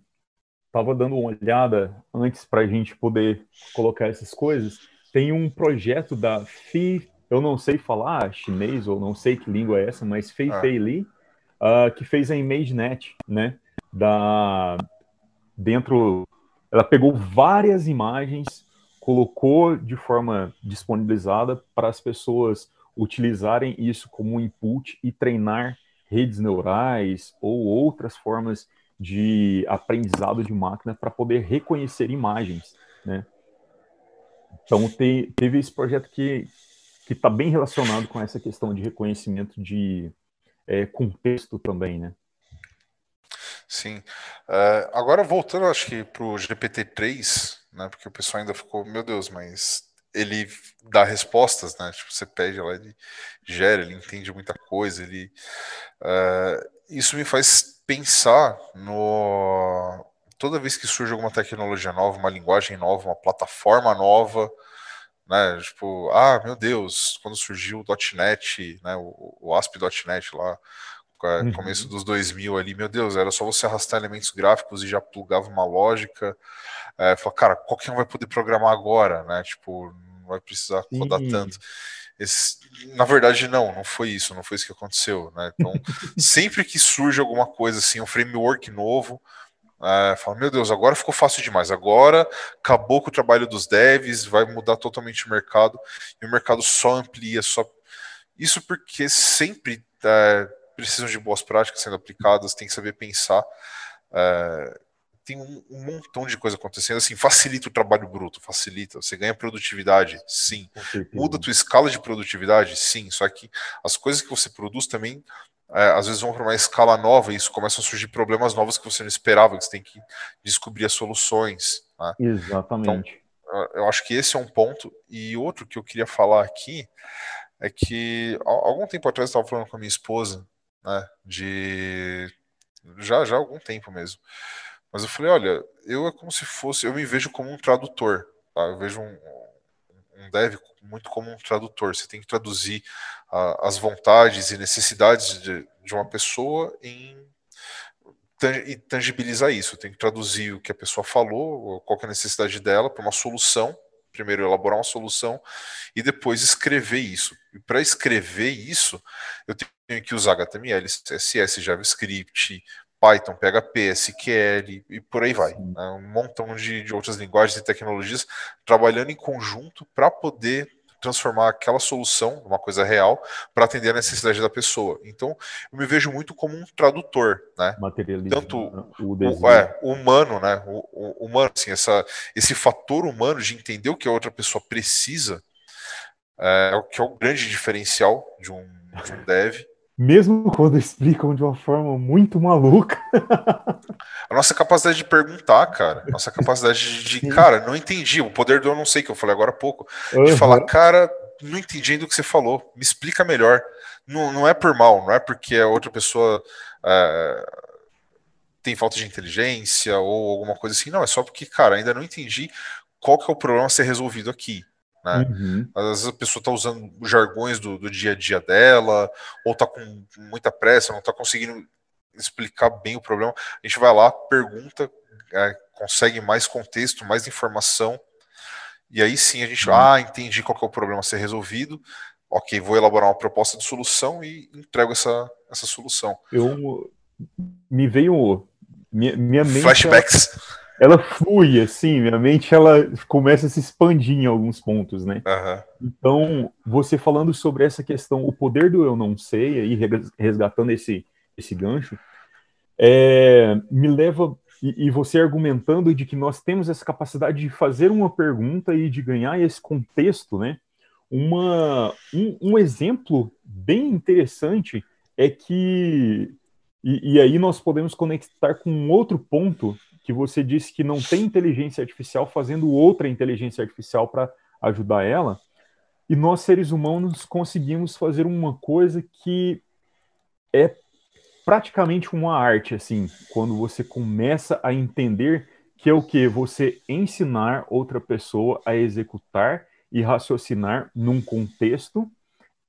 Tava dando uma olhada antes para a gente poder colocar essas coisas. Tem um projeto da Fi, eu não sei falar chinês ou não sei que língua é essa, mas Fei ah. Fei Li, uh, que fez a ImageNet, né? Da dentro, ela pegou várias imagens colocou de forma disponibilizada para as pessoas utilizarem isso como input e treinar redes neurais ou outras formas de aprendizado de máquina para poder reconhecer imagens, né? Então te, teve esse projeto que que está bem relacionado com essa questão de reconhecimento de é, contexto também, né? Sim. Uh, agora voltando, acho que para o GPT-3, né? Porque o pessoal ainda ficou, meu Deus, mas ele dá respostas, né? Tipo, você pede lá, ele gera, ele entende muita coisa, ele. Uh, isso me faz pensar no. Toda vez que surge alguma tecnologia nova, uma linguagem nova, uma plataforma nova, né? Tipo, ah, meu Deus, quando surgiu o .NET, né? O, o ASP.NET lá, uhum. começo dos 2000 ali, meu Deus, era só você arrastar elementos gráficos e já plugava uma lógica. É, fala, cara, qualquer um vai poder programar agora, né? Tipo, não vai precisar codar Sim. tanto. Esse, na verdade, não, não foi isso, não foi isso que aconteceu, né? Então, sempre que surge alguma coisa assim, um framework novo, é, fala, meu Deus, agora ficou fácil demais, agora acabou com o trabalho dos devs, vai mudar totalmente o mercado, e o mercado só amplia, só. Isso porque sempre é, precisam de boas práticas sendo aplicadas, tem que saber pensar. É, tem um, um, montão de coisa acontecendo. Assim, facilita o trabalho bruto, facilita. Você ganha produtividade, sim. Muda a tua escala de produtividade, sim. Só que as coisas que você produz também, é, às vezes vão para uma escala nova e isso começam a surgir problemas novos que você não esperava, que você tem que descobrir as soluções. Né? Exatamente. Então, eu acho que esse é um ponto. E outro que eu queria falar aqui é que algum tempo atrás eu estava falando com a minha esposa, né, de já já há algum tempo mesmo, mas eu falei, olha, eu é como se fosse, eu me vejo como um tradutor, tá? Eu vejo um, um dev muito como um tradutor. Você tem que traduzir uh, as vontades e necessidades de, de uma pessoa em e tangibilizar isso. Tem que traduzir o que a pessoa falou, qual é a necessidade dela, para uma solução. Primeiro elaborar uma solução e depois escrever isso. E para escrever isso, eu tenho que usar HTML, CSS, JavaScript, Python, PHP, SQL e por aí vai. Né? Um montão de, de outras linguagens e tecnologias trabalhando em conjunto para poder transformar aquela solução numa coisa real para atender a necessidade da pessoa. Então, eu me vejo muito como um tradutor, né? Tanto o, o é, humano, né? O, o, humano, assim, essa, esse fator humano de entender o que a outra pessoa precisa é, é o que é o grande diferencial de um, de um dev mesmo quando explicam de uma forma muito maluca. A nossa capacidade de perguntar, cara. Nossa capacidade de, de cara, não entendi. O poder do eu não sei, que eu falei agora há pouco. Uhum. De falar, cara, não entendi do que você falou. Me explica melhor. Não, não é por mal, não é porque a outra pessoa é, tem falta de inteligência ou alguma coisa assim. Não, é só porque, cara, ainda não entendi qual que é o problema a ser resolvido aqui. Né? Uhum. Às vezes a pessoa está usando jargões do, do, dia a dia dela, ou está com muita pressa, não está conseguindo explicar bem o problema. A gente vai lá, pergunta, é, consegue mais contexto, mais informação, e aí sim a gente, uhum. ah, entendi qual é o problema a ser resolvido, ok, vou elaborar uma proposta de solução e entrego essa, essa solução. Eu me veio minha, minha mente. Flashbacks. ela flui, assim, minha mente ela começa a se expandir em alguns pontos, né? Uhum. Então, você falando sobre essa questão, o poder do eu não sei, aí resgatando esse, esse gancho, é, me leva, e, e você argumentando de que nós temos essa capacidade de fazer uma pergunta e de ganhar esse contexto, né? Uma, um, um exemplo bem interessante é que, e, e aí nós podemos conectar com um outro ponto que você disse que não tem inteligência artificial fazendo outra inteligência artificial para ajudar ela. E nós, seres humanos, conseguimos fazer uma coisa que é praticamente uma arte, assim, quando você começa a entender que é o que? Você ensinar outra pessoa a executar e raciocinar num contexto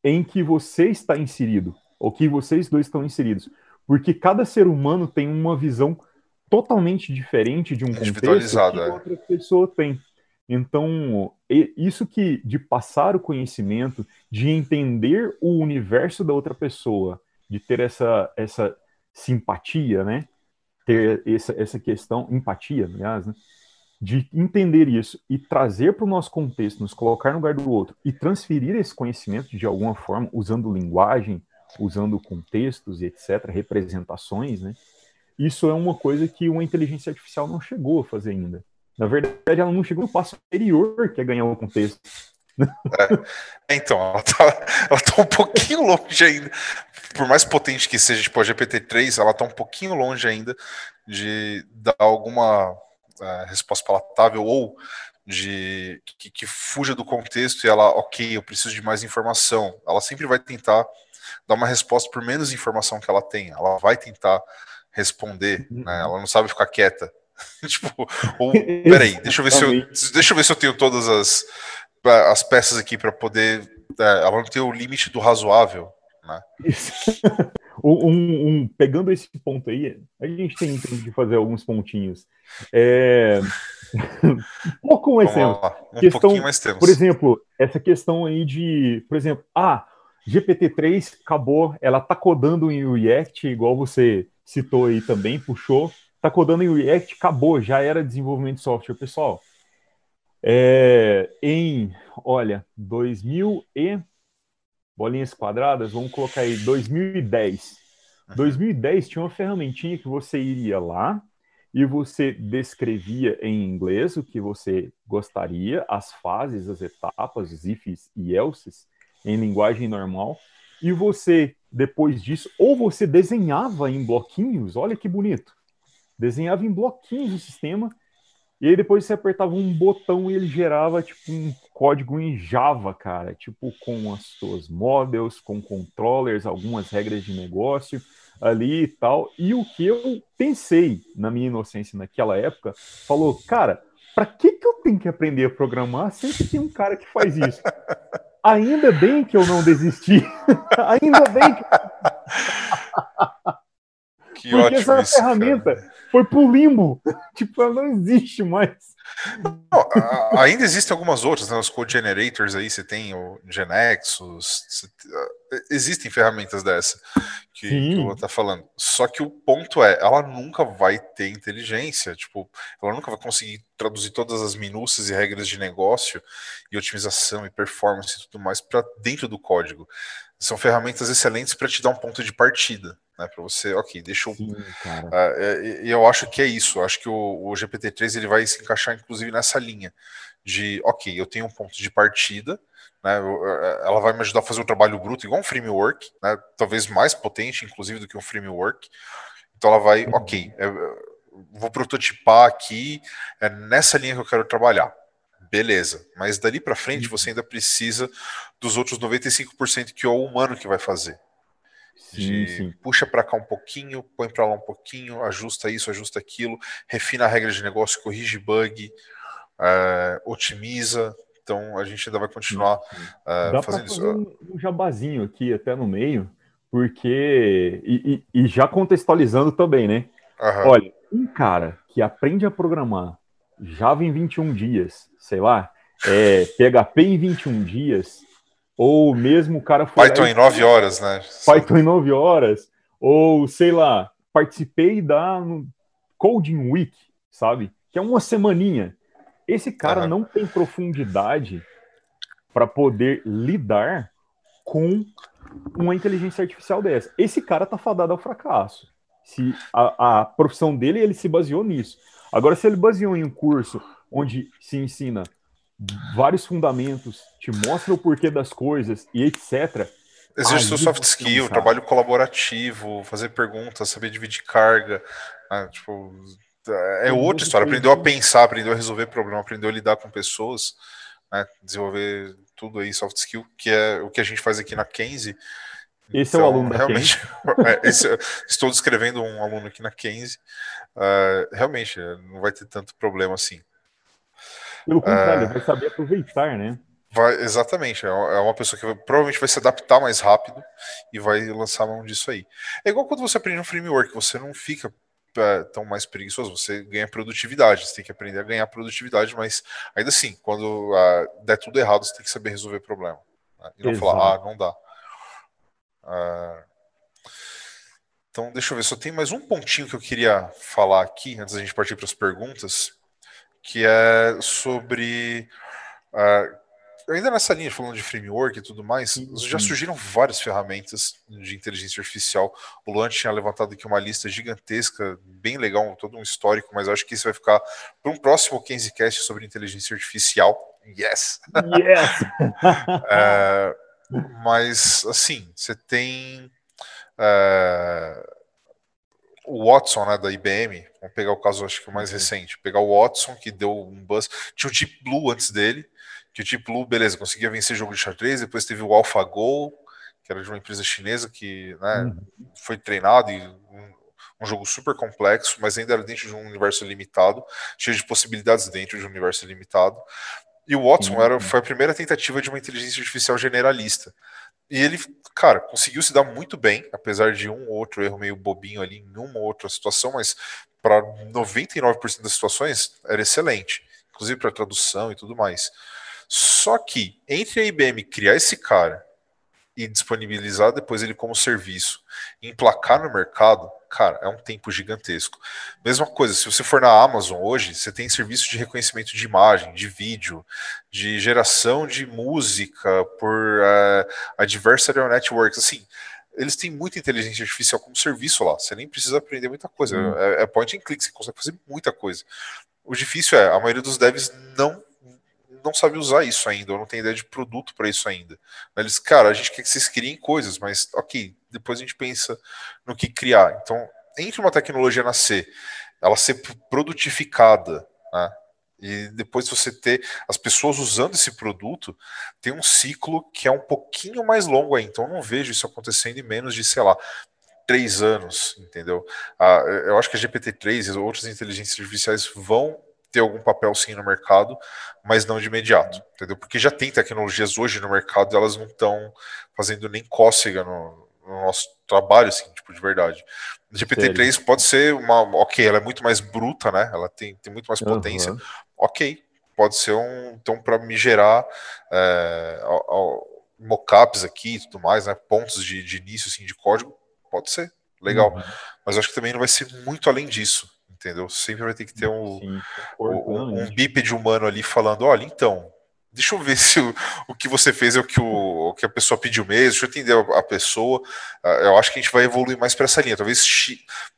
em que você está inserido, ou que vocês dois estão inseridos. Porque cada ser humano tem uma visão totalmente diferente de um contexto que é. outra pessoa tem. Então, isso que de passar o conhecimento, de entender o universo da outra pessoa, de ter essa, essa simpatia, né? Ter essa, essa questão, empatia, aliás, né? De entender isso e trazer para o nosso contexto, nos colocar no lugar do outro e transferir esse conhecimento de alguma forma, usando linguagem, usando contextos e etc., representações, né? Isso é uma coisa que uma inteligência artificial não chegou a fazer ainda. Na verdade, ela não chegou no passo anterior, que é ganhar o contexto. É, então, ela tá, ela tá um pouquinho longe ainda. Por mais potente que seja, tipo, a GPT-3, ela tá um pouquinho longe ainda de dar alguma é, resposta palatável ou de que, que, fuja do contexto e ela, ok, eu preciso de mais informação. Ela sempre vai tentar dar uma resposta por menos informação que ela tem. Ela vai tentar responder, né? Uhum. Ela não sabe ficar quieta. tipo, ou, peraí, deixa eu ver se eu, deixa eu ver se eu tenho todas as, as peças aqui para poder. É, ela não tem o limite do razoável, né? um, um, pegando esse ponto aí, a gente tem tempo de fazer alguns pontinhos. É... um pouco mais. Um questão, pouquinho mais tempo. Por exemplo, essa questão aí de, por exemplo, ah, GPT-3 acabou, ela tá codando em React, igual você citou aí também, puxou, tá codando em React, acabou, já era desenvolvimento de software, pessoal. É, em, olha, 2000 e bolinhas quadradas, vamos colocar aí 2010. 2010 tinha uma ferramentinha que você iria lá e você descrevia em inglês o que você gostaria, as fases, as etapas, os ifs e elses em linguagem normal, e você depois disso, ou você desenhava em bloquinhos, olha que bonito. Desenhava em bloquinhos o sistema, e aí depois você apertava um botão e ele gerava tipo um código em Java, cara, tipo com as suas models, com controllers, algumas regras de negócio ali e tal. E o que eu pensei na minha inocência naquela época, falou, cara, para que que eu tenho que aprender a programar se tem um cara que faz isso? Ainda bem que eu não desisti. Ainda bem que. que Porque essa isso, ferramenta cara. foi pro limbo. tipo, ela não existe mais. Não, ainda existem algumas outras, né? Os code generators aí, você tem o Genexus, você, existem ferramentas dessa que, que eu vou estar falando. Só que o ponto é, ela nunca vai ter inteligência, tipo, ela nunca vai conseguir traduzir todas as minúcias e regras de negócio e otimização e performance e tudo mais para dentro do código. São ferramentas excelentes para te dar um ponto de partida né? Para você, ok, deixa eu. Sim, uh, e eu acho que é isso. Eu acho que o, o GPT-3 ele vai se encaixar, inclusive, nessa linha de, ok, eu tenho um ponto de partida, né? Ela vai me ajudar a fazer um trabalho bruto, igual um framework, né? Talvez mais potente, inclusive, do que um framework. Então ela vai, uhum. ok, eu vou prototipar aqui, é nessa linha que eu quero trabalhar. Beleza, mas dali para frente uhum. você ainda precisa dos outros 95% que é o humano que vai fazer. Sim, sim. puxa para cá um pouquinho, põe para lá um pouquinho, ajusta isso, ajusta aquilo, refina a regra de negócio, corrige bug, uh, otimiza. Então a gente ainda vai continuar uh, Dá fazendo isso. Um, um jabazinho aqui até no meio, porque. E, e, e já contextualizando também, né? Uhum. Olha, um cara que aprende a programar Java em 21 dias, sei lá, é, PHP em 21 dias, ou mesmo o cara foi. Python em nove horas, né? Python em nove horas. Ou, sei lá, participei da Coding Week, sabe? que é uma semaninha. Esse cara uhum. não tem profundidade para poder lidar com uma inteligência artificial dessa. Esse cara tá fadado ao fracasso. Se a, a profissão dele, ele se baseou nisso. Agora, se ele baseou em um curso onde se ensina vários fundamentos, te mostra o porquê das coisas e etc. Exerce o soft skill, trabalho colaborativo, fazer perguntas, saber dividir carga. Né? Tipo, é outra história. Aprendeu a pensar, aprendeu a resolver problema, aprendeu a lidar com pessoas, né? desenvolver tudo aí, soft skill, que é o que a gente faz aqui na Kenzie. Esse então, é o então, aluno realmente, é, esse, estou descrevendo um aluno aqui na Kenzie. Uh, realmente, não vai ter tanto problema assim. Pelo contrário, uh, vai saber aproveitar, né? Vai, exatamente, é, é uma pessoa que vai, provavelmente vai se adaptar mais rápido e vai lançar mão disso aí. É igual quando você aprende um framework, você não fica é, tão mais preguiçoso, você ganha produtividade, você tem que aprender a ganhar produtividade, mas ainda assim, quando uh, der tudo errado, você tem que saber resolver problema. Né? E não Exato. falar, ah, não dá. Uh, então, deixa eu ver, só tem mais um pontinho que eu queria falar aqui, antes da gente partir para as perguntas, que é sobre. Uh, ainda nessa linha, falando de framework e tudo mais, sim, já surgiram várias ferramentas de inteligência artificial. O Luan tinha levantado aqui uma lista gigantesca, bem legal, todo um histórico, mas acho que isso vai ficar para um próximo Cast sobre inteligência artificial. Yes! Yes! é, mas, assim, você tem. É, o Watson, né, da IBM, vamos pegar o caso, acho que o mais uhum. recente, pegar o Watson, que deu um buzz, tinha o Deep Blue antes dele, que o Deep Blue, beleza, conseguia vencer jogo de xadrez, depois teve o AlphaGo, que era de uma empresa chinesa que né, uhum. foi treinado e um, um, jogo super complexo, mas ainda era dentro de um universo limitado, cheio de possibilidades dentro de um universo limitado. E o Watson era, foi a primeira tentativa de uma inteligência artificial generalista. E ele, cara, conseguiu se dar muito bem, apesar de um ou outro erro meio bobinho ali em uma ou outra situação, mas para 99% das situações era excelente, inclusive para tradução e tudo mais. Só que entre a IBM criar esse cara e disponibilizar depois ele como serviço, emplacar no mercado, cara, é um tempo gigantesco. Mesma coisa, se você for na Amazon hoje, você tem serviço de reconhecimento de imagem, de vídeo, de geração de música por uh, adversarial networks, assim, eles têm muita inteligência artificial como serviço lá. Você nem precisa aprender muita coisa. Hum. É, é point and click, você consegue fazer muita coisa. O difícil é, a maioria dos devs não não sabe usar isso ainda, ou não tem ideia de produto para isso ainda. Eles, cara, a gente quer que vocês criem coisas, mas ok, depois a gente pensa no que criar. Então, entre uma tecnologia nascer, ela ser produtificada, né, e depois você ter as pessoas usando esse produto, tem um ciclo que é um pouquinho mais longo aí. Então, não vejo isso acontecendo em menos de, sei lá, três anos, entendeu? Ah, eu acho que a GPT-3 e outras inteligências artificiais vão ter algum papel sim no mercado, mas não de imediato, entendeu? Porque já tem tecnologias hoje no mercado e elas não estão fazendo nem cócega no, no, nosso trabalho, assim, tipo, de verdade. O GPT-3 Sério? pode ser uma. Ok, ela é muito mais bruta, né? Ela tem, tem muito mais potência. Uhum. Ok, pode ser um. Então, para me gerar é, mockups aqui e tudo mais, né? Pontos de, de início assim, de código, pode ser. Legal. Uhum. Mas acho que também não vai ser muito além disso entendeu? Sempre vai ter que ter um, Sim, um, um bípede humano ali falando, olha, então, deixa eu ver se o, o que você fez é o que, o, o que a pessoa pediu mesmo, deixa eu entender a, a pessoa. Uh, eu acho que a gente vai evoluir mais para essa linha. Talvez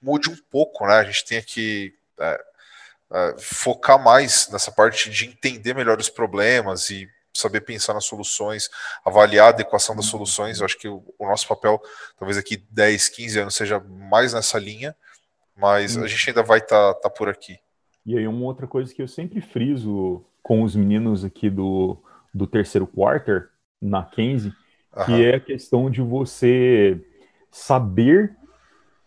mude um pouco, né? A gente tenha que uh, uh, focar mais nessa parte de entender melhor os problemas e saber pensar nas soluções, avaliar a adequação das uhum. soluções. Eu acho que o, o nosso papel, talvez aqui 10, 15 anos, seja mais nessa linha mas a gente ainda vai estar tá, tá por aqui. E aí, uma outra coisa que eu sempre friso com os meninos aqui do, do terceiro quarter, na 15, que é a questão de você saber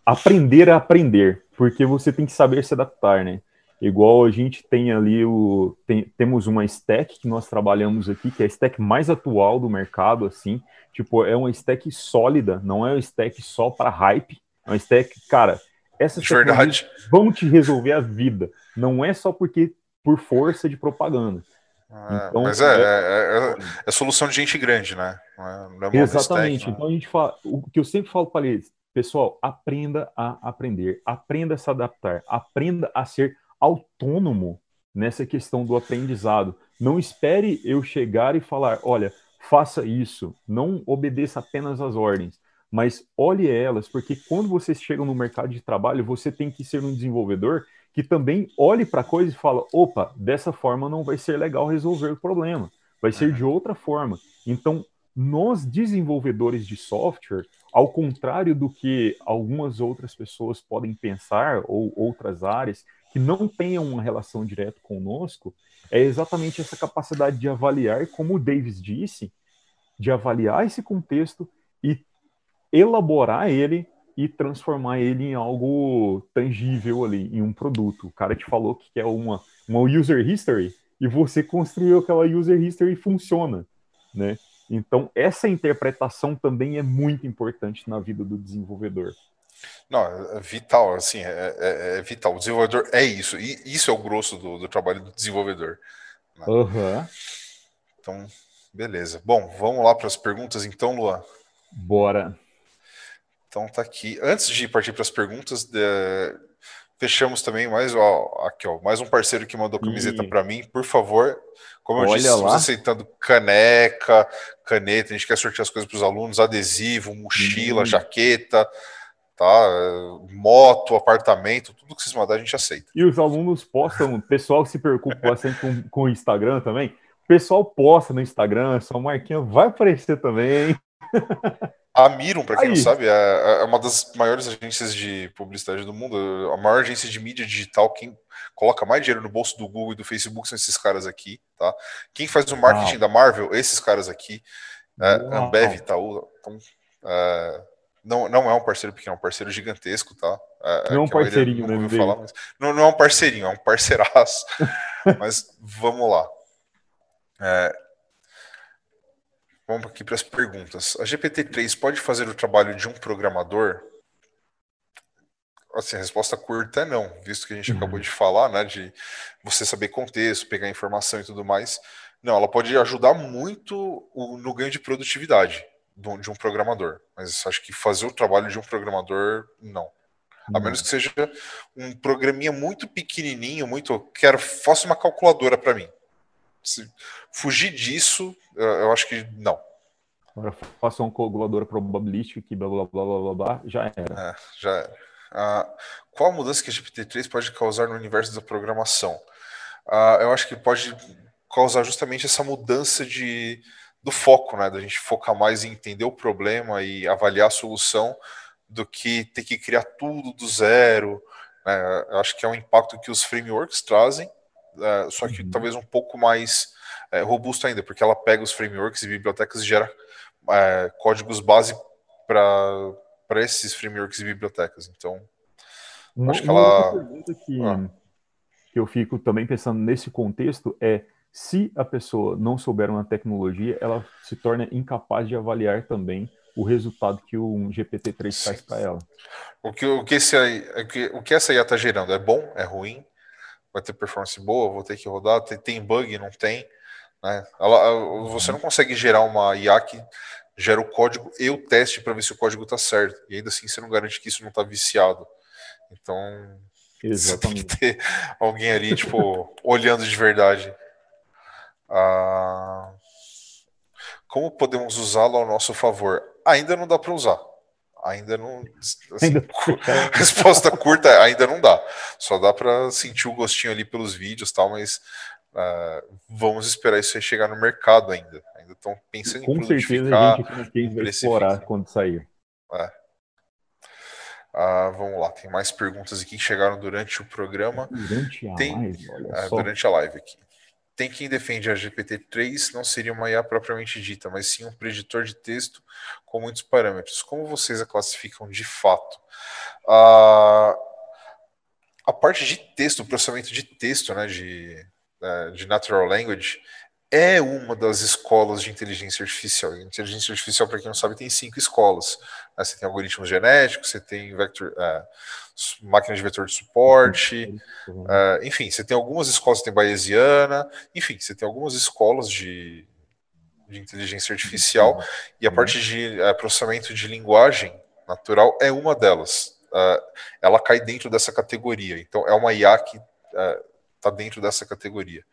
aprender a aprender, porque você tem que saber se adaptar, né? Igual a gente tem ali o. Tem, temos uma stack que nós trabalhamos aqui, que é a stack mais atual do mercado, assim. Tipo, é uma stack sólida, não é uma stack só para hype. É uma stack, cara, essas Verdade. vão te resolver a vida. Não é só porque por força de propaganda. É, então, mas é, é, é, é, solução de gente grande, né? É, é exatamente. Stack, né? Então a gente fala, o que eu sempre falo para eles, pessoal, aprenda a aprender, aprenda a se adaptar, aprenda a ser autônomo nessa questão do aprendizado. Não espere eu chegar e falar, olha, faça isso, não obedeça apenas às ordens, mas olhe elas, porque quando você chega no mercado de trabalho, você tem que ser um desenvolvedor que também olhe para a coisa e fala, opa, dessa forma não vai ser legal resolver o problema, vai ser de outra forma. Então, nós desenvolvedores de software, ao contrário do que algumas outras pessoas podem pensar, ou outras áreas, que não tenham uma relação direta conosco, é exatamente essa capacidade de avaliar, como o Davis disse, de avaliar esse contexto e elaborar ele e transformar ele em algo tangível ali, em um produto. O cara te falou que é uma, uma user history e você construiu aquela user history e funciona, né? Então, essa interpretação também é muito importante na vida do desenvolvedor. Não, é vital, assim, é, é, é vital. O desenvolvedor é isso, e isso é o grosso do, do trabalho do desenvolvedor. Né? Uhum. Então, beleza. Bom, vamos lá para as perguntas, então, Luan. Bora. Então, tá aqui. Antes de partir para as perguntas, de... fechamos também mais, ó, aqui, ó, mais um parceiro que mandou camiseta para mim. Por favor, como eu Olha disse, estamos aceitando caneca, caneta, a gente quer sortear as coisas para os alunos, adesivo, mochila, jaqueta, tá? Moto, apartamento, tudo que vocês mandarem a gente aceita. E os alunos postam, o pessoal se preocupa bastante com, com o Instagram também. O pessoal posta no Instagram, sua marquinha vai aparecer também. A Mirum, para quem Aí. não sabe, é, é, uma das maiores agências de publicidade do mundo, a maior agência de mídia digital. Quem coloca mais dinheiro no bolso do Google e do Facebook são esses caras aqui, tá? Quem faz o marketing Uau. da Marvel, esses caras aqui, é, Ambev, Itaú, então, é, não, não é um parceiro pequeno, é um parceiro gigantesco, tá? É, não é um parceirinho, não, falar, mas, não, não, é um parceirinho, é um parceiraço. mas vamos lá. É, vamos aqui para as perguntas. A GPT-3 pode fazer o trabalho de um programador? Assim, a resposta curta é não, visto que a gente uhum. acabou de falar, né, de você saber contexto, pegar informação e tudo mais. Não, ela pode ajudar muito no ganho de produtividade de um programador, mas acho que fazer o trabalho de um programador, não. A menos que seja um programinha muito pequenininho, muito. Quero, faça uma calculadora para mim. Se fugir disso, eu acho que não. Agora faça uma calculadora probabilística que blá blá blá blá blá, blá já era. É, já era. Ah, qual a mudança que a GPT-3 pode causar no universo da programação? Ah, eu acho que pode causar justamente essa mudança de, do foco, né? Da gente focar mais em entender o problema e avaliar a solução do que ter que criar tudo do zero. Né? Eu acho que é um impacto que os frameworks trazem, é, só que uhum. talvez um pouco mais é, robusto ainda, porque ela pega os frameworks e bibliotecas e gera é, códigos base para esses frameworks e bibliotecas. Então, uma, acho que ela. pergunta que, ah. que eu fico também pensando nesse contexto é se a pessoa não souber uma tecnologia, ela se torna incapaz de avaliar também o resultado que o GPT-3 Sim. faz para ela. O que, o, que esse, o, que, o que essa IA está gerando? É bom? É ruim? Vai ter performance boa? Vou ter que rodar? Tem, bug? Não tem? Né? Ela, você não consegue gerar uma IA que gera o código e o teste para ver se o código está certo. E ainda assim você não garante que isso não está viciado. Então, Exatamente. você tem que ter alguém ali, tipo, olhando de verdade. Ah, como podemos usá-lo ao nosso favor? Ainda não dá para usar. Ainda não. Assim, ainda... resposta curta, ainda não dá. Só dá para sentir o gostinho ali pelos vídeos tal, mas uh, vamos esperar isso aí chegar no mercado ainda. Ainda estão pensando Com em Com certeza a gente aqui vai explorar quando sair. É. Uh, vamos lá, tem mais perguntas aqui que chegaram durante o programa. Durante a tem, live, uh, Durante a live aqui. Tem quem defende a GPT-3 não seria uma IA propriamente dita, mas sim um preditor de texto com muitos parâmetros. Como vocês a classificam de fato? Uh, a parte de texto, o processamento de texto, né, de, uh, de natural language, é uma das escolas de inteligência artificial. Inteligência artificial, para quem não sabe, tem cinco escolas. Né? Você tem algoritmos genéticos, você tem vector, uh, máquina de vetor de suporte, uh, enfim, você tem algumas escolas, você tem Bayesiana, enfim, você tem algumas escolas de, de inteligência artificial e a parte de uh, processamento de linguagem natural é uma delas. ela cai dentro dessa categoria. Então, é uma IA que é, tá dentro dessa categoria.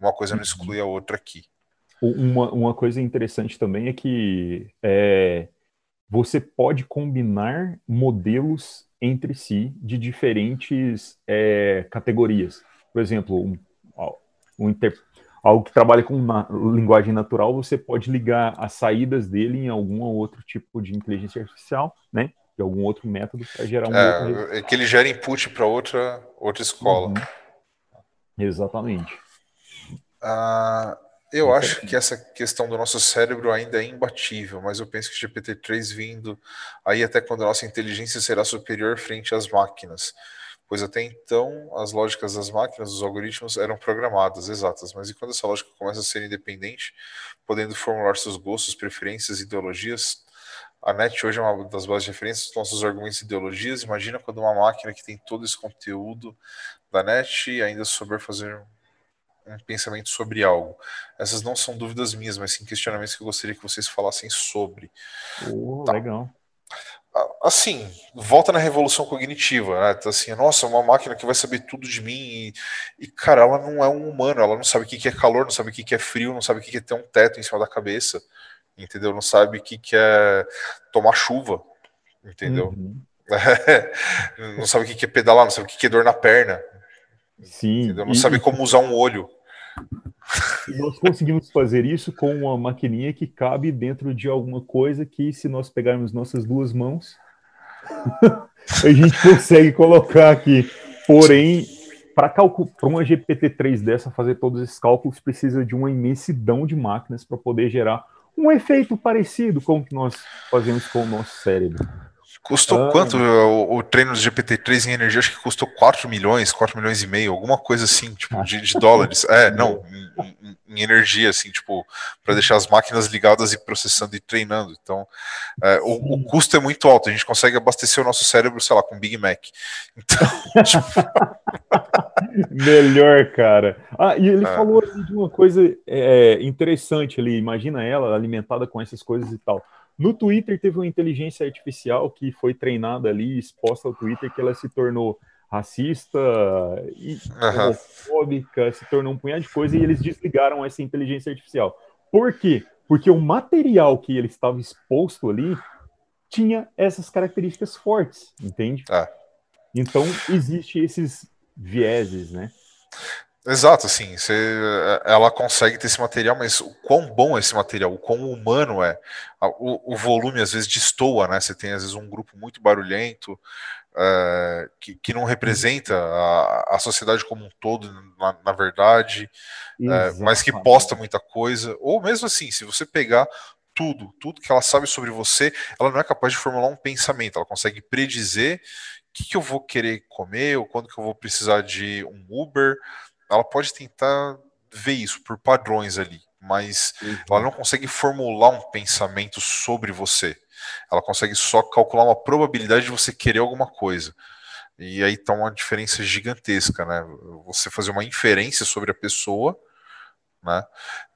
Uma coisa não uhum. exclui a outra aqui. Uma, uma coisa interessante também é que é, você pode combinar modelos entre si de diferentes é, categorias. Por exemplo, um, um inter, algo que trabalha com uma linguagem natural, você pode ligar as saídas dele em algum outro tipo de inteligência artificial, né? De algum outro método para gerar um é, outro... É que ele gera input para outra, outra escola. Uhum. Exatamente. Ah, eu acho que essa questão do nosso cérebro ainda é imbatível, mas eu penso que GPT-3 vindo aí até quando a nossa inteligência será superior frente às máquinas, pois até então as lógicas das máquinas, os algoritmos eram programadas, exatas, mas e quando essa lógica começa a ser independente, podendo formular seus gostos, preferências, ideologias, a NET hoje é uma das bases de referência dos nossos argumentos e ideologias. Imagina quando uma máquina que tem todo esse conteúdo da NET ainda souber fazer um pensamento sobre algo. Essas não são dúvidas minhas, mas sim questionamentos que eu gostaria que vocês falassem sobre. Oh, tá. Legal. Assim, volta na revolução cognitiva, né? Tá assim, nossa, uma máquina que vai saber tudo de mim e, e, cara, ela não é um humano, ela não sabe o que é calor, não sabe o que é frio, não sabe o que é ter um teto em cima da cabeça, entendeu? Não sabe o que é tomar chuva, entendeu? Uhum. não sabe o que é pedalar, não sabe o que é dor na perna, Sim. Entendeu? Não e, sabe como usar um olho. E nós conseguimos fazer isso com uma maquininha que cabe dentro de alguma coisa que, se nós pegarmos nossas duas mãos, a gente consegue colocar aqui. Porém, para uma GPT-3 dessa fazer todos esses cálculos, precisa de uma imensidão de máquinas para poder gerar um efeito parecido com o que nós fazemos com o nosso cérebro. Custou ah, quanto o, o, treino do GPT-3 em energia? Acho que custou 4 milhões, 4 milhões e meio, alguma coisa assim, tipo, de, de dólares. É, não, em, em, energia, assim, tipo, para deixar as máquinas ligadas e processando e treinando. Então, é, o, o, custo é muito alto. A gente consegue abastecer o nosso cérebro, sei lá, com Big Mac. Então, tipo... Melhor, cara. Ah, e ele é. falou de uma coisa é, interessante ali. Imagina ela alimentada com essas coisas e tal. No Twitter teve uma inteligência artificial que foi treinada ali, exposta ao Twitter, que ela se tornou racista, e homofóbica, se tornou um punhado de coisa e eles desligaram essa inteligência artificial. Por quê? Porque o material que ele estava exposto ali tinha essas características fortes, entende? Ah. Então, existe esses vieses, né? Exato, assim, você, ela consegue ter esse material, mas o quão bom é esse material, o quão humano é. O, o volume às vezes destoa, né? Você tem às vezes um grupo muito barulhento é, que, que não representa a, a sociedade como um todo, na, na verdade, é, mas que posta muita coisa. Ou mesmo assim, se você pegar tudo, tudo que ela sabe sobre você, ela não é capaz de formular um pensamento, ela consegue predizer o que, que eu vou querer comer, ou quando que eu vou precisar de um Uber ela pode tentar ver isso por padrões ali, mas uhum. ela não consegue formular um pensamento sobre você. Ela consegue só calcular uma probabilidade de você querer alguma coisa. E aí tá uma diferença gigantesca, né? Você fazer uma inferência sobre a pessoa, né?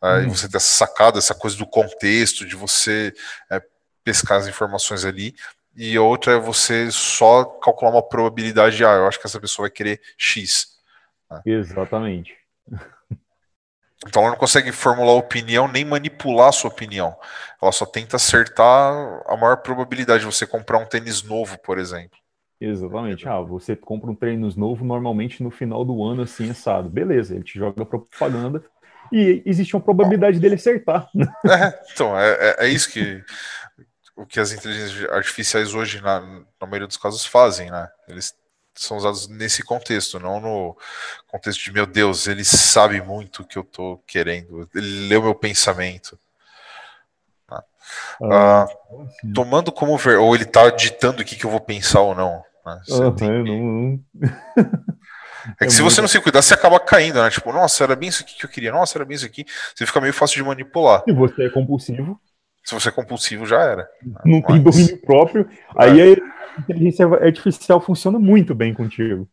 Aí uhum. você ter essa sacada, essa coisa do contexto, de você é, pescar as informações ali. E outra é você só calcular uma probabilidade, ah, eu acho que essa pessoa vai querer X. Né? Exatamente. Então ela não consegue formular opinião nem manipular a sua opinião. Ela só tenta acertar a maior probabilidade de você comprar um tênis novo, por exemplo. Exatamente. Ah, você compra um tênis novo normalmente no final do ano, assim, assado. Beleza, ele te joga propaganda e existe uma probabilidade dele acertar. É, então, é, é, é, isso que o que as inteligências artificiais hoje, na, na maioria dos casos, fazem, né? Eles são usados nesse contexto, não no contexto de meu Deus, ele sabe muito o que eu estou querendo, ele leu meu pensamento. Tá? Ah, ah, tomando como ver, ou ele está ditando o que, que eu vou pensar ou não. Né? Uhum, não... É que é se você não se cuidar, você acaba caindo, né? Tipo, nossa, era bem isso aqui que eu queria, nossa, era bem isso aqui. Você fica meio fácil de manipular. Se você é compulsivo. Se você é compulsivo, já era. Não Mas... tem domínio próprio. É. Aí a inteligência artificial funciona muito bem contigo.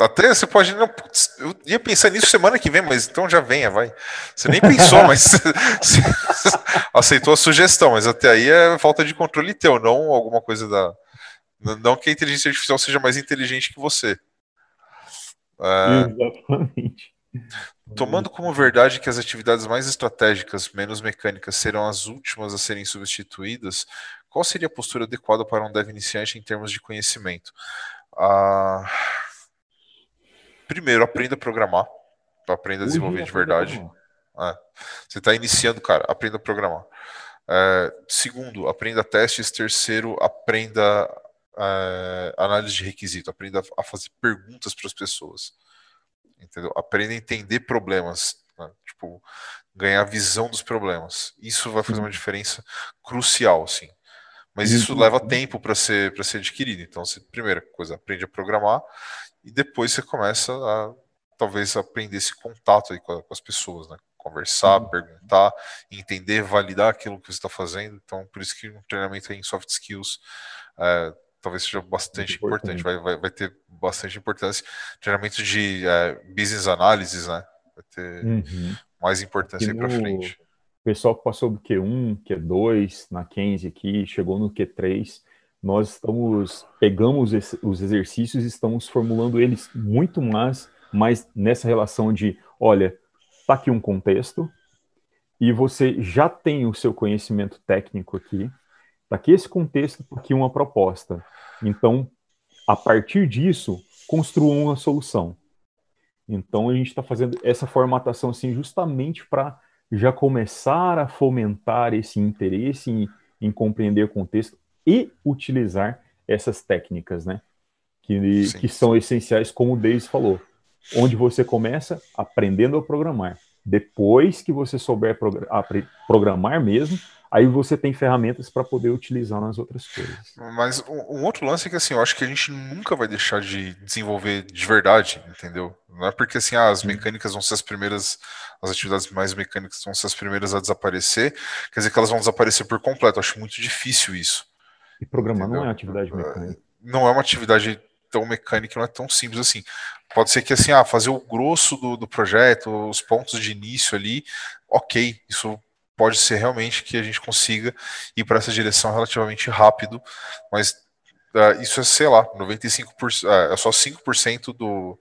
Até você pode. Não, eu ia pensar nisso semana que vem, mas então já venha, vai. Você nem pensou, mas você, aceitou a sugestão, mas até aí é falta de controle teu, não alguma coisa da. Não que a inteligência artificial seja mais inteligente que você. Uh, Exatamente. Tomando como verdade que as atividades mais estratégicas, menos mecânicas, serão as últimas a serem substituídas, qual seria a postura adequada para um dev iniciante em termos de conhecimento? Uh, primeiro, aprenda a programar. Aprenda a desenvolver de verdade. É. Você está iniciando, cara, aprenda a programar. É, segundo, aprenda testes. Terceiro, aprenda é, análise de requisito. Aprenda a fazer perguntas para as pessoas. Entendeu? Aprenda a entender problemas. Né? Tipo, ganhar visão dos problemas. Isso vai fazer uma diferença crucial, assim. Mas isso leva tempo para ser, ser adquirido. Então, você, primeira coisa, aprende a programar e depois você começa a talvez aprender esse contato aí com as pessoas, né? Conversar, uhum. perguntar, entender, validar aquilo que você está fazendo. Então, por isso que um treinamento em soft skills é, talvez seja bastante importante, importante. Vai, vai, vai, ter bastante importância. Treinamento de é, business analysis, né? Vai ter uhum. mais importância aí para frente. Pessoal que passou do Q1, Q2, na Kenzie aqui, chegou no Q3, nós estamos pegamos os exercícios e estamos formulando eles muito mais, mais nessa relação de, olha, tá aqui um contexto e você já tem o seu conhecimento técnico aqui, tá aqui esse contexto aqui uma proposta. Então, a partir disso, construa uma solução. Então, a gente está fazendo essa formatação assim justamente para já começar a fomentar esse interesse em, em compreender o contexto e utilizar essas técnicas, né? Que, sim, que são sim. essenciais, como o Davis falou. Onde você começa aprendendo a programar. Depois que você souber programar mesmo, aí você tem ferramentas para poder utilizar nas outras coisas. Mas um, outro lance é que assim, eu acho que a gente nunca vai deixar de desenvolver de verdade, entendeu? Não é porque assim, ah, as mecânicas vão ser as primeiras, as atividades mais mecânicas vão ser as primeiras a desaparecer, quer dizer que elas vão desaparecer por completo. Eu acho muito difícil isso. E programar entendeu? não é atividade mecânica. Não é uma atividade tão mecânica, não é tão simples assim. Pode ser que assim, ah, fazer o grosso do, do projeto, os pontos de início ali, ok, isso pode ser realmente que a gente consiga ir para essa direção relativamente rápido, mas uh, isso é, sei lá, 95%, uh, é só 5% do,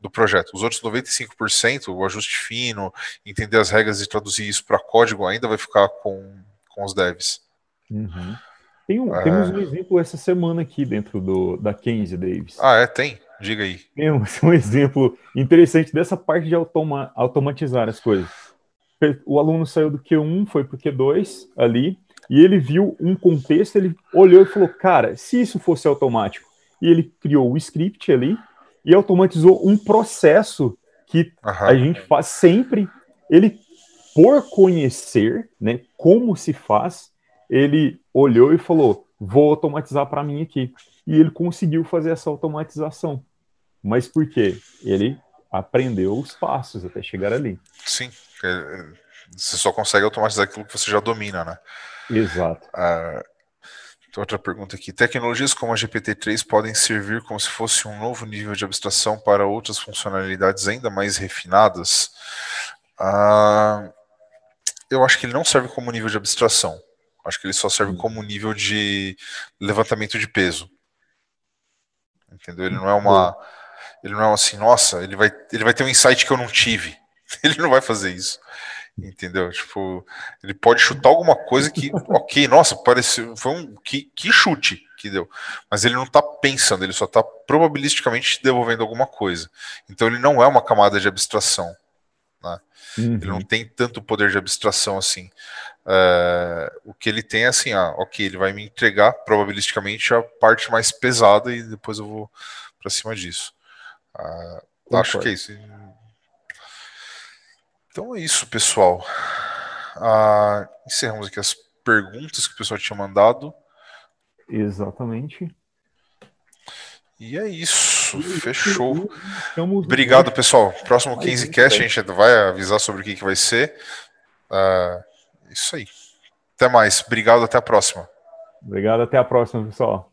do projeto. Os outros 95%, o ajuste fino, entender as regras e traduzir isso para código, ainda vai ficar com, com os devs. Uhum. Tem um, Temos um exemplo essa semana aqui dentro do, da Kenzie Davis. Ah, é? Tem? Diga aí. Temos um exemplo interessante dessa parte de automa automatizar as coisas. O aluno saiu do Q1, foi para o Q2 ali, e ele viu um contexto, ele olhou e falou: Cara, se isso fosse automático, e ele criou o script ali e automatizou um processo que a gente faz sempre. Ele, por conhecer né, como se faz, ele olhou e falou: vou automatizar para mim aqui. E ele conseguiu fazer essa automatização. Mas por quê? Ele aprendeu os passos até chegar ali. Sim, é, você só consegue automatizar aquilo que você já domina, né? Exato. Ah, outra pergunta aqui. Tecnologias como a GPT-3 podem servir como se fosse um novo nível de abstração para outras funcionalidades ainda mais refinadas? Ah, eu acho que ele não serve como nível de abstração. Acho que ele só serve como nível de levantamento de peso. Entendeu? Ele não é uma. Ele não é assim, nossa, ele vai, ele vai ter um insight que eu não tive. Ele não vai fazer isso. Entendeu? Tipo, ele pode chutar alguma coisa que, ok, nossa, pareceu. Foi um. Que, que chute que deu. Mas ele não está pensando, ele só está probabilisticamente devolvendo alguma coisa. Então ele não é uma camada de abstração. Né? Uhum. Ele não tem tanto poder de abstração assim. Uh, o que ele tem é assim, ah, ok, ele vai me entregar probabilisticamente a parte mais pesada e depois eu vou para cima disso. Uh, acho que é isso. Então é isso, pessoal. Uh, encerramos aqui as perguntas que o pessoal tinha mandado. Exatamente. E é isso, fechou. Obrigado, pessoal. Próximo 15cast a gente vai avisar sobre o que, que vai ser. Uh, isso aí. Até mais. Obrigado, até a próxima. Obrigado, até a próxima, pessoal.